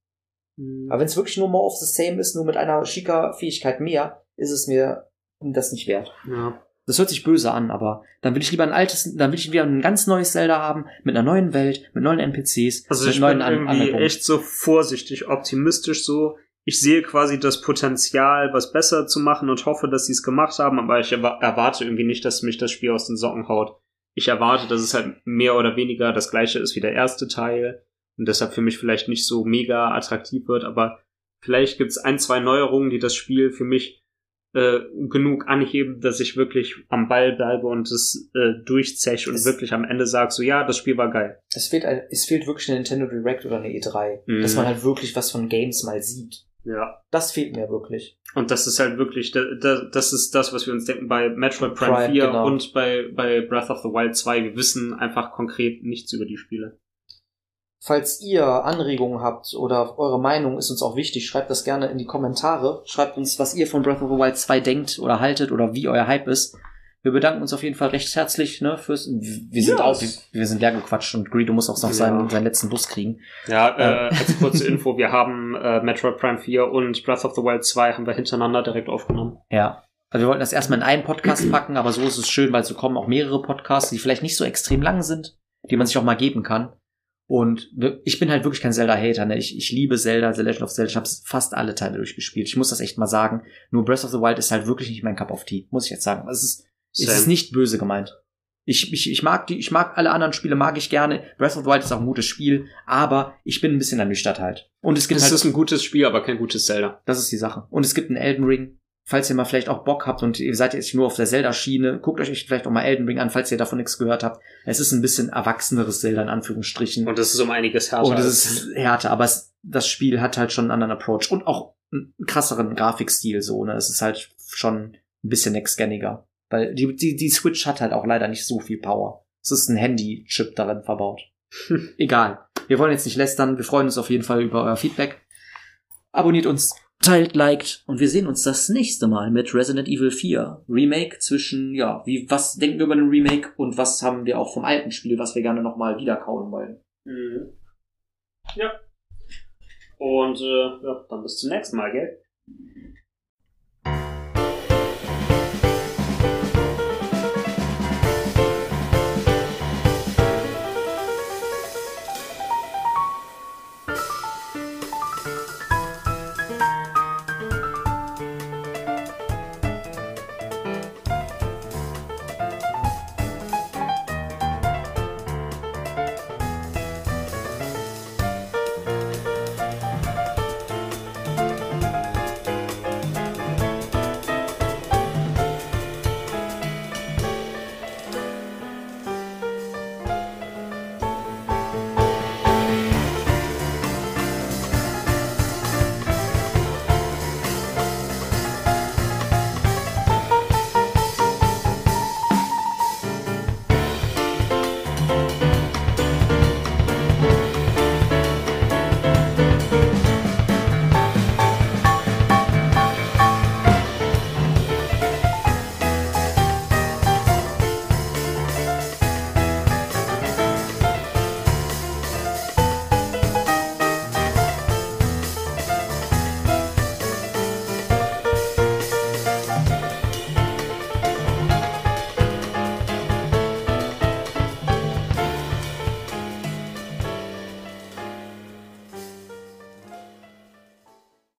Aber wenn es wirklich nur more of the same ist, nur mit einer schicker Fähigkeit mehr, ist es mir das nicht wert. ja. Das hört sich böse an, aber dann will ich lieber ein altes, dann will ich wieder ein ganz neues Zelda haben, mit einer neuen Welt, mit neuen NPCs, Also mit ich neuen bin An- irgendwie Anmerkungen. echt so vorsichtig, optimistisch so. Ich sehe quasi das Potenzial, was besser zu machen und hoffe, dass sie es gemacht haben, aber ich erwa- erwarte irgendwie nicht, dass mich das Spiel aus den Socken haut. Ich erwarte, dass es halt mehr oder weniger das gleiche ist wie der erste Teil und deshalb für mich vielleicht nicht so mega attraktiv wird, aber vielleicht gibt es ein, zwei Neuerungen, die das Spiel für mich äh, genug anheben, dass ich wirklich am Ball bleibe und es äh, durchzech und Es- wirklich am Ende sag so, ja, das Spiel war geil. Es fehlt, es fehlt wirklich eine Nintendo Direct oder eine E3, Mhm. dass man halt wirklich was von Games mal sieht. Ja. Das fehlt mir wirklich. Und das ist halt wirklich, da, da, das ist das, was wir uns denken bei Metroid Prime, Prime, 4 genau. und bei, bei Breath of the Wild 2. Wir wissen einfach konkret nichts über die Spiele. Falls ihr Anregungen habt oder eure Meinung ist uns auch wichtig, schreibt das gerne in die Kommentare. Schreibt uns, was ihr von Breath of the Wild 2 denkt oder haltet oder wie euer Hype ist. Wir bedanken uns auf jeden Fall recht herzlich, ne, fürs, wir sind Ja, auch, wir, wir sind leer gequatscht und Greedo muss auch noch Ja. seinen, seinen letzten Bus kriegen. Ja, äh, als kurze Info, wir haben äh, Metroid Prime 4 und Breath of the Wild 2 haben wir hintereinander direkt aufgenommen. Ja. Also wir wollten das erstmal in einen Podcast packen, aber so ist es schön, weil so kommen auch mehrere Podcasts, die vielleicht nicht so extrem lang sind, die man sich auch mal geben kann. Und ich bin halt wirklich kein Zelda-Hater. Ne? Ich, ich liebe Zelda, The Legend of Zelda. Ich habe fast alle Teile durchgespielt. Ich muss das echt mal sagen. Nur Breath of the Wild ist halt wirklich nicht mein Cup of Tea, muss ich jetzt sagen. Es ist, es ist nicht böse gemeint. Ich, ich, ich mag die, ich mag alle anderen Spiele, mag ich gerne. Breath of the Wild ist auch ein gutes Spiel, aber ich bin ein bisschen ernüchtert halt. Und es gibt Es halt, ist ein gutes Spiel, aber kein gutes Zelda. das ist die Sache. Und es gibt einen Elden Ring. Falls ihr mal vielleicht auch Bock habt und ihr seid jetzt nur auf der Zelda-Schiene, guckt euch vielleicht auch mal Elden Ring an, falls ihr davon nichts gehört habt. Es ist ein bisschen erwachseneres Zelda in Anführungsstrichen. Und es ist um einiges härter. Und es ist härter, aber es, das Spiel hat halt schon einen anderen Approach und auch einen krasseren Grafikstil so, ne? Es ist halt schon ein bisschen excanniger. Weil die, die, die Switch hat halt auch leider nicht so viel Power. Es ist ein Handy-Chip darin verbaut. Egal. Wir wollen jetzt nicht lästern. Wir freuen uns auf jeden Fall über euer Feedback. Abonniert uns, teilt, liked und wir sehen uns das nächste Mal mit Resident Evil 4 Remake zwischen, ja, wie, was denken wir über den Remake und was haben wir auch vom alten Spiel, was wir gerne nochmal wiederkauen wollen. Mhm. Ja. Und äh, ja, dann bis zum nächsten Mal, gell?